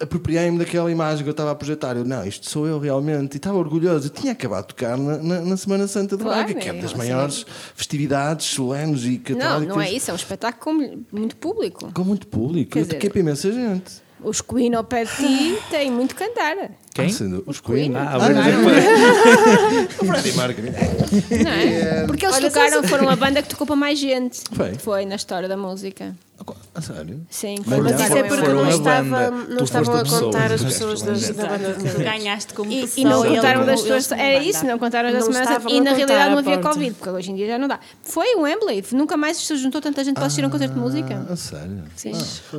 apropriei-me daquela imagem que eu estava a projetar. Eu, não, isto sou eu realmente. E estava orgulhoso. Eu tinha acabado de tocar na, na- na Semana Santa de
Claro,
Braga, que é
é,
das
assim.
maiores festividades solenes e
Não,
católicas.
não é isso, é um espetáculo com muito público.
Com muito público.
Quer
eu
dizer-
toquei para imensa gente.
Os Queen ao pé de ti têm muito que cantar.
quem
Ah, os
Queen.
Ah,
Ah, o Freddie Mercury.
Não é? Porque eles
Olha,
tocaram, foram a banda que tocou para mais gente.
Foi?
na história da música.
A sério?
Sim,
Mas
Mas isso é porque não, estava, não estavam a contar as pessoas das, da banda
ganhaste como
E,
pessoa.
e não contaram das pessoas. Era isso, não contaram da
Não
semana
estavam
E na realidade não havia. Covid, porque hoje em dia já não dá. Foi o Wembley, nunca mais se juntou tanta gente para assistir a um concerto de música.
Ah, a sério?
Sim.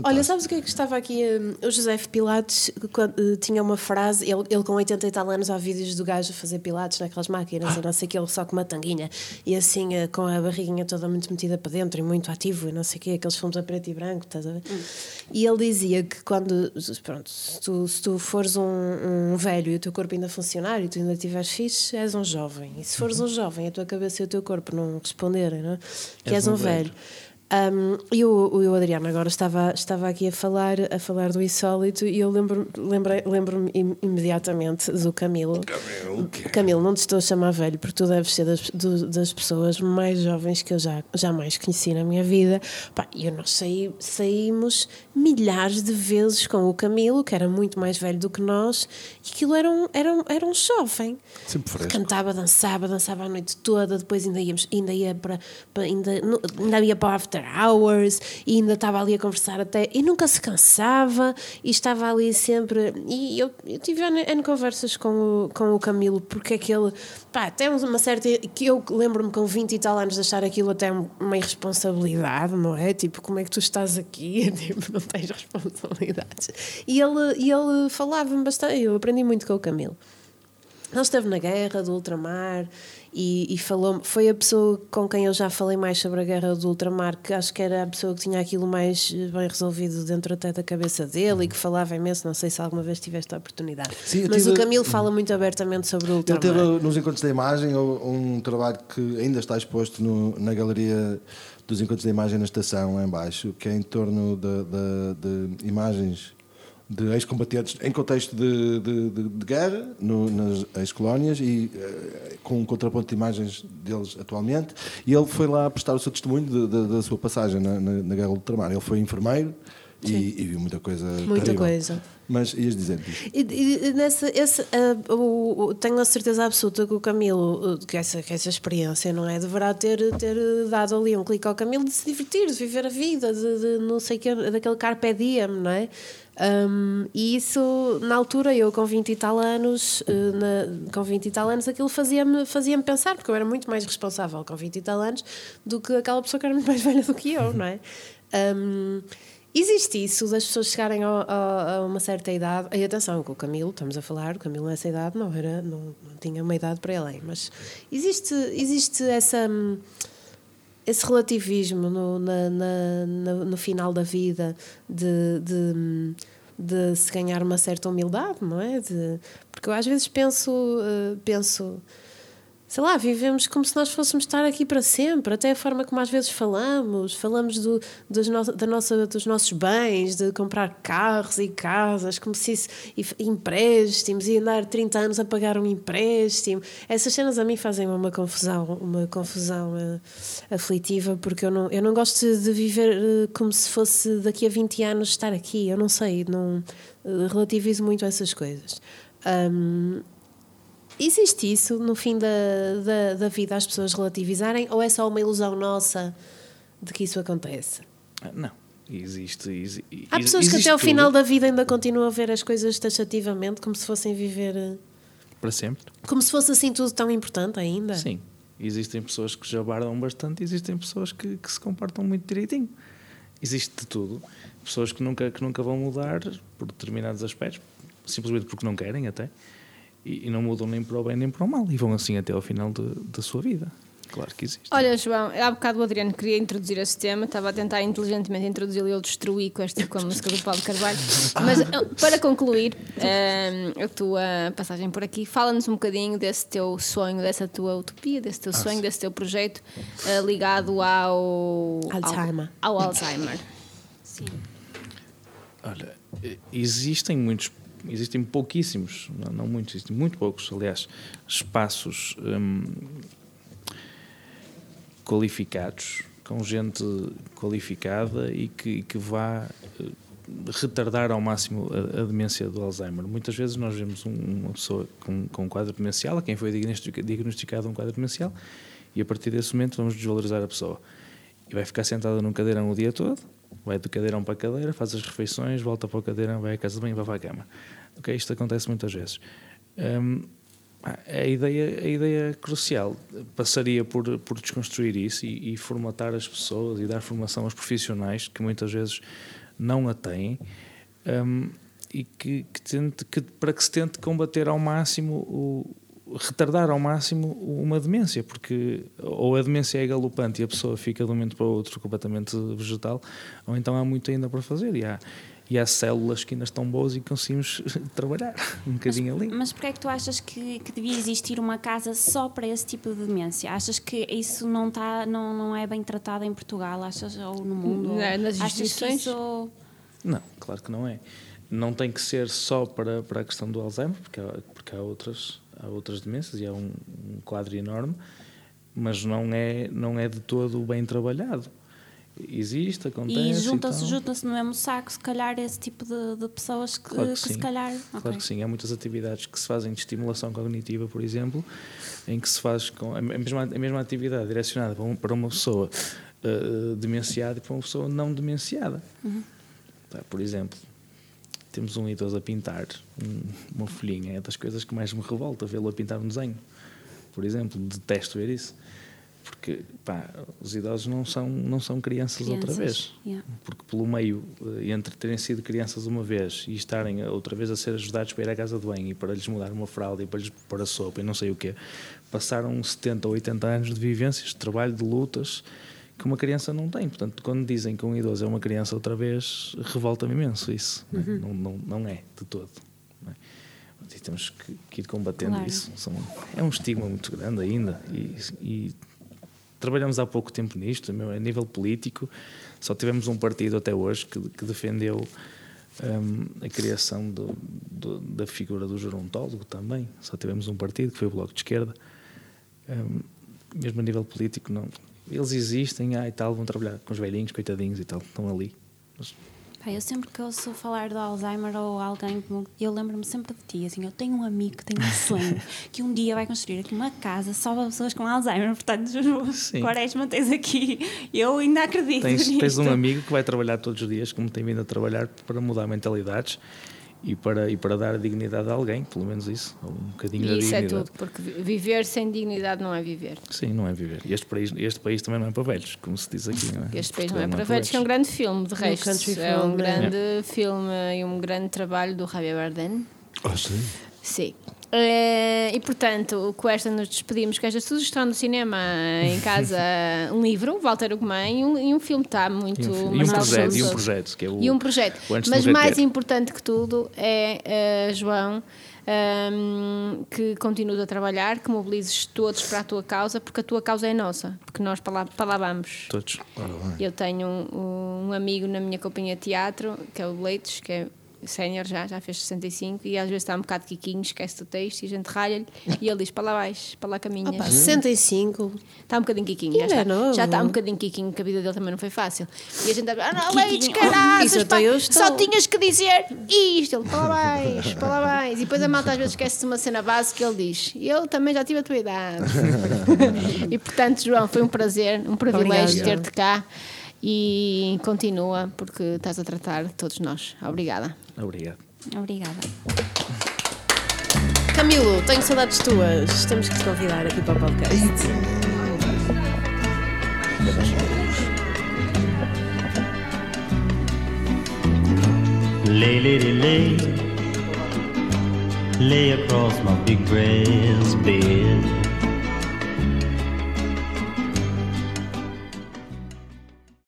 Olha, sabes o que é que estava aqui? hum, O José F. Pilates quando, eh, tinha uma frase, ele, ele com 80 e tal anos, há vídeos do gajo a fazer pilates naquelas máquinas, e não sei o que, ele só com uma tanguinha, e assim eh, com a barriguinha toda muito metida para dentro e muito ativo, e não sei o que, aqueles filmes a preto e branco. estás a ver? E ele dizia que quando, pronto, se tu, se tu fores um, um velho e o teu corpo ainda funcionar e tu ainda estiveres fixe, és um jovem. E se fores um jovem, a tua cabeça e o teu corpo não responderem, não é? que és,
És um
um velho.
velho.
Um, e o, o Adriano agora estava, estava aqui a falar, a falar do insólito e eu lembro-me lembro-me im- imediatamente do Camilo. Camilo, não te estou a chamar velho, porque tu deves ser das, do- das pessoas mais jovens que eu já, jamais conheci na minha vida. Pá, e eu nós saí, saímos milhares de vezes com o Camilo, que era muito mais velho do que nós, e aquilo era um, era um, era um jovem.
Sempre fresco.
Cantava, dançava, dançava a noite toda, depois ainda, íamos, ainda ia para, para- ainda, ainda ia para o after hours e ainda estava ali a conversar até e nunca se cansava e estava ali sempre e eu, eu tive N, N conversas com o, com o Camilo porque aquele pá, temos uma certa que eu lembro-me com 20 e tal anos de achar aquilo até uma irresponsabilidade, não é? Tipo, como é que tu estás aqui? Tipo, não tens responsabilidades. E ele, e ele falava-me bastante, eu aprendi muito com o Camilo. Ele esteve na guerra do ultramar e, e falou foi a pessoa com quem eu já falei mais sobre a guerra do ultramar, que acho que era a pessoa que tinha aquilo mais eh, bem resolvido dentro até da cabeça dele e que falava imenso. Não sei se alguma vez tiveste a oportunidade.
Sim,
Mas
tive-
o Camilo fala muito abertamente sobre o
Ele
ultramar.
teve nos Encontros da Imagem um trabalho que ainda está exposto no- na galeria dos Encontros da Imagem na estação, lá em baixo, que é em torno de, de- de imagens de ex-combatentes em contexto de, de- de- de guerra no- nas ex-colónias e eh, com um contraponto de imagens deles atualmente. E ele foi lá prestar o seu testemunho da sua passagem na, na, na Guerra do Ultramar. Ele foi enfermeiro e, e viu muita coisa.
Muita
terrível.
coisa.
Mas ias dizer disso.
E, e- nessa, esse, ah, o- o- tenho a certeza absoluta que o Camilo, uh, que essa, que essa experiência, não é? Deverá ter, ter dado ali um clique ao Camilo de se divertir, de viver a vida, de, de não sei que, daquele carpe diem, não é? Um, e isso, na altura, eu com 20 e tal anos, uh, na- com 20 e tal anos, aquilo fazia-me fazia pensar, porque eu era muito mais responsável com 20 e tal anos do que aquela pessoa que era muito mais velha do que eu, não é? Um, Existe isso das pessoas chegarem ao- ao- a, uma certa idade. E atenção, com o Camilo, estamos a falar, o Camilo nessa idade não, era, não, não tinha uma idade para ele, mas existe, existe essa, esse relativismo no, na- na- no final da vida de, de, de se ganhar uma certa humildade, não é? De- porque eu às vezes penso, eh, penso sei lá, vivemos como se nós fôssemos estar aqui para sempre, até a forma como às vezes falamos, falamos do, dos, no, da nossa, dos nossos bens, de comprar carros e casas, como se isso, e empréstimos, e andar 30 anos a pagar um empréstimo. Essas cenas a mim fazem uma confusão, uma confusão eh, aflitiva, porque eu não, eu não gosto de, viver eh, como se fosse daqui a 20 anos estar aqui, eu não sei, não eh, relativizo muito essas coisas. Ahm, Existe isso no fim da, da, da vida, as pessoas relativizarem, ou é só uma ilusão nossa de que isso acontece?
Ah, Não, existe. exi-
Há pessoas que até ao final da vida ainda continuam a ver as coisas taxativamente, como se fossem viver. eh,
Para sempre.
Como se fosse assim tudo tão importante ainda.
Sim. Existem pessoas que jabardam bastante, existem pessoas que, que se comportam muito direitinho. Existe de tudo. Pessoas que nunca, que nunca vão mudar por determinados aspectos, simplesmente porque não querem até, e, e não mudam nem para o bem nem para o mal, e vão assim até ao final de- da sua vida. Claro que existe.
Olha, João, há bocado o Adriano queria introduzir esse tema, estava a tentar inteligentemente introduzi-lo e eu destruí com, esta, com a música do Paulo Carvalho. Mas eh, para concluir eh, a tua passagem por aqui, fala-nos um bocadinho desse teu sonho, dessa tua utopia, desse teu sonho, desse teu projeto eh, ligado ao
Alzheimer.
Ao, ao Alzheimer.
Sim.
Olha, existem muitos, existem pouquíssimos, não, não muitos, existem muito poucos, aliás, espaços hum, qualificados, com gente qualificada e que, que vá eh, retardar ao máximo a, a demência do Alzheimer. Muitas vezes nós vemos um- uma pessoa com, com um quadro demencial, a quem foi diagnostica- diagnosticado um quadro demencial, e a partir desse momento vamos desvalorizar a pessoa. E vai ficar sentada num cadeirão o dia todo, vai do cadeirão para a cadeira, faz as refeições, volta para o cadeirão, vai à casa de banho vai para a cama. Ok, isto acontece muitas vezes. Hum, a ideia, a ideia crucial passaria por, por desconstruir isso e, e formatar as pessoas e dar formação aos profissionais que muitas vezes não a têm hum, e que, que tente, que, para que se tente combater ao máximo o, retardar ao máximo uma demência, porque ou a demência é galopante e a pessoa fica de um momento para o outro completamente vegetal, ou então há muito ainda para fazer. E há, e há células que ainda estão boas e conseguimos trabalhar um bocadinho ali.
Mas porquê é que tu achas que, que devia existir uma casa só para esse tipo de demência? Achas que isso não, tá, não, não é bem tratado em Portugal, achas, ou no mundo?
Não, é nas
achas que
instituições?
isso...
Não, claro que não é. Não tem que ser só para, para a questão do Alzheimer, porque há, porque há, outras, há outras demências e há um, um quadro enorme, mas não é, não é de todo bem trabalhado. Existe, acontece.
E junta-se
tal.
junta no mesmo saco, se calhar, esse tipo de, de pessoas que,
Claro que
que se calhar.
Claro
ok.
que sim, há muitas atividades que se fazem de estimulação cognitiva, por exemplo, em que se faz com a mesma, a mesma atividade direcionada para, um- para uma pessoa eh, demenciada e para uma pessoa não demenciada. Tá, por exemplo, temos um idoso a pintar um- uma folhinha, é das coisas que mais me revolta vê-lo a pintar um desenho. Por exemplo, detesto ver isso. Porque pá, os idosos não são, não são crianças, outra
Crianças,
vez.
yeah.
Porque pelo meio, eh, entre terem sido crianças uma vez e estarem outra vez a ser ajudados para ir à casa de banho e para lhes mudar uma fralda e para lhes pôr a sopa e não sei o quê, passaram 70 ou 80 anos de vivências, de trabalho, de lutas que uma criança não tem. Portanto, quando dizem que um idoso é uma criança outra vez, revolta-me imenso isso. não é? Não, não, não é, de todo. não é? E temos que, que ir combatendo
Claro.
isso. São- é um estigma muito grande ainda e, e trabalhamos há pouco tempo nisto, a nível político, só tivemos um partido até hoje que, que defendeu hum, a criação do- do- da figura do gerontólogo também. Só tivemos um partido, que foi o Bloco de Esquerda. Hum, mesmo a nível político, não. Eles existem, ah, e tal, vão trabalhar com os velhinhos, coitadinhos e tal, estão ali. Mas
Pá, eu sempre que ouço falar do Alzheimer ou alguém, eu lembro-me sempre de ti. Assim, eu tenho um amigo que tem um sonho que um dia vai construir aqui uma casa só para pessoas com Alzheimer. Portanto,
Sim.
Quaresma tens aqui. Eu ainda acredito.
Tens, tens um
nisto.
amigo que vai trabalhar todos os dias, como tem vindo a trabalhar, para mudar mentalidades e para, e para dar dignidade a alguém, pelo menos isso, ou um bocadinho da
E isso é
dignidade.
tudo, porque vi- viver sem dignidade não é viver.
Sim, não é viver. E Este país, este país também não é para velhos, como se diz aqui, não é?
Este país não
Portugal
é para velhos, que é um grande filme, de resto.
country
É um
né?
grande filme e um grande trabalho do Javier Bardem.
Ah, sim.
Sim. Eh, e portanto, com esta nos despedimos com esta sugestão do cinema em casa, um livro, Walter Ugumem, e um, e um filme que está muito.
E um, e um projeto, e um projeto, que é o,
E um projeto. Mas mais
Quer.
importante que tudo é, eh, João, ehm, que continues a trabalhar, que mobilizes todos para a tua causa, porque a tua causa é nossa, porque nós pala- palavamos.
Todos.
Eu tenho um, um amigo na minha companhia de teatro, que é o Leites, que é sénior já, já fez 65, e às vezes está um bocado quiquinho, esquece do texto e a gente ralha-lhe, e ele diz para lá vais, para lá caminhas.
Opa, 65.
Está um bocadinho quiquinho, já
é
está,
novo.
já está um bocadinho quiquinho, que a vida dele também não foi fácil. E a gente está, ah, não, pá,
eu estou.
só tinhas que dizer isto. Ele, para lá vais, para lá vais. E depois a malta às vezes esquece de uma cena base que ele diz, eu também já tive a tua idade. e portanto, João, foi um prazer, um privilégio ter-te cá. E continua, porque estás a tratar todos nós. Obrigada.
Obrigado.
Obrigada.
Camilo, tenho saudades tuas. Temos que te convidar aqui para o podcast.
Lay, lady, lay. Lay across my big brass bed.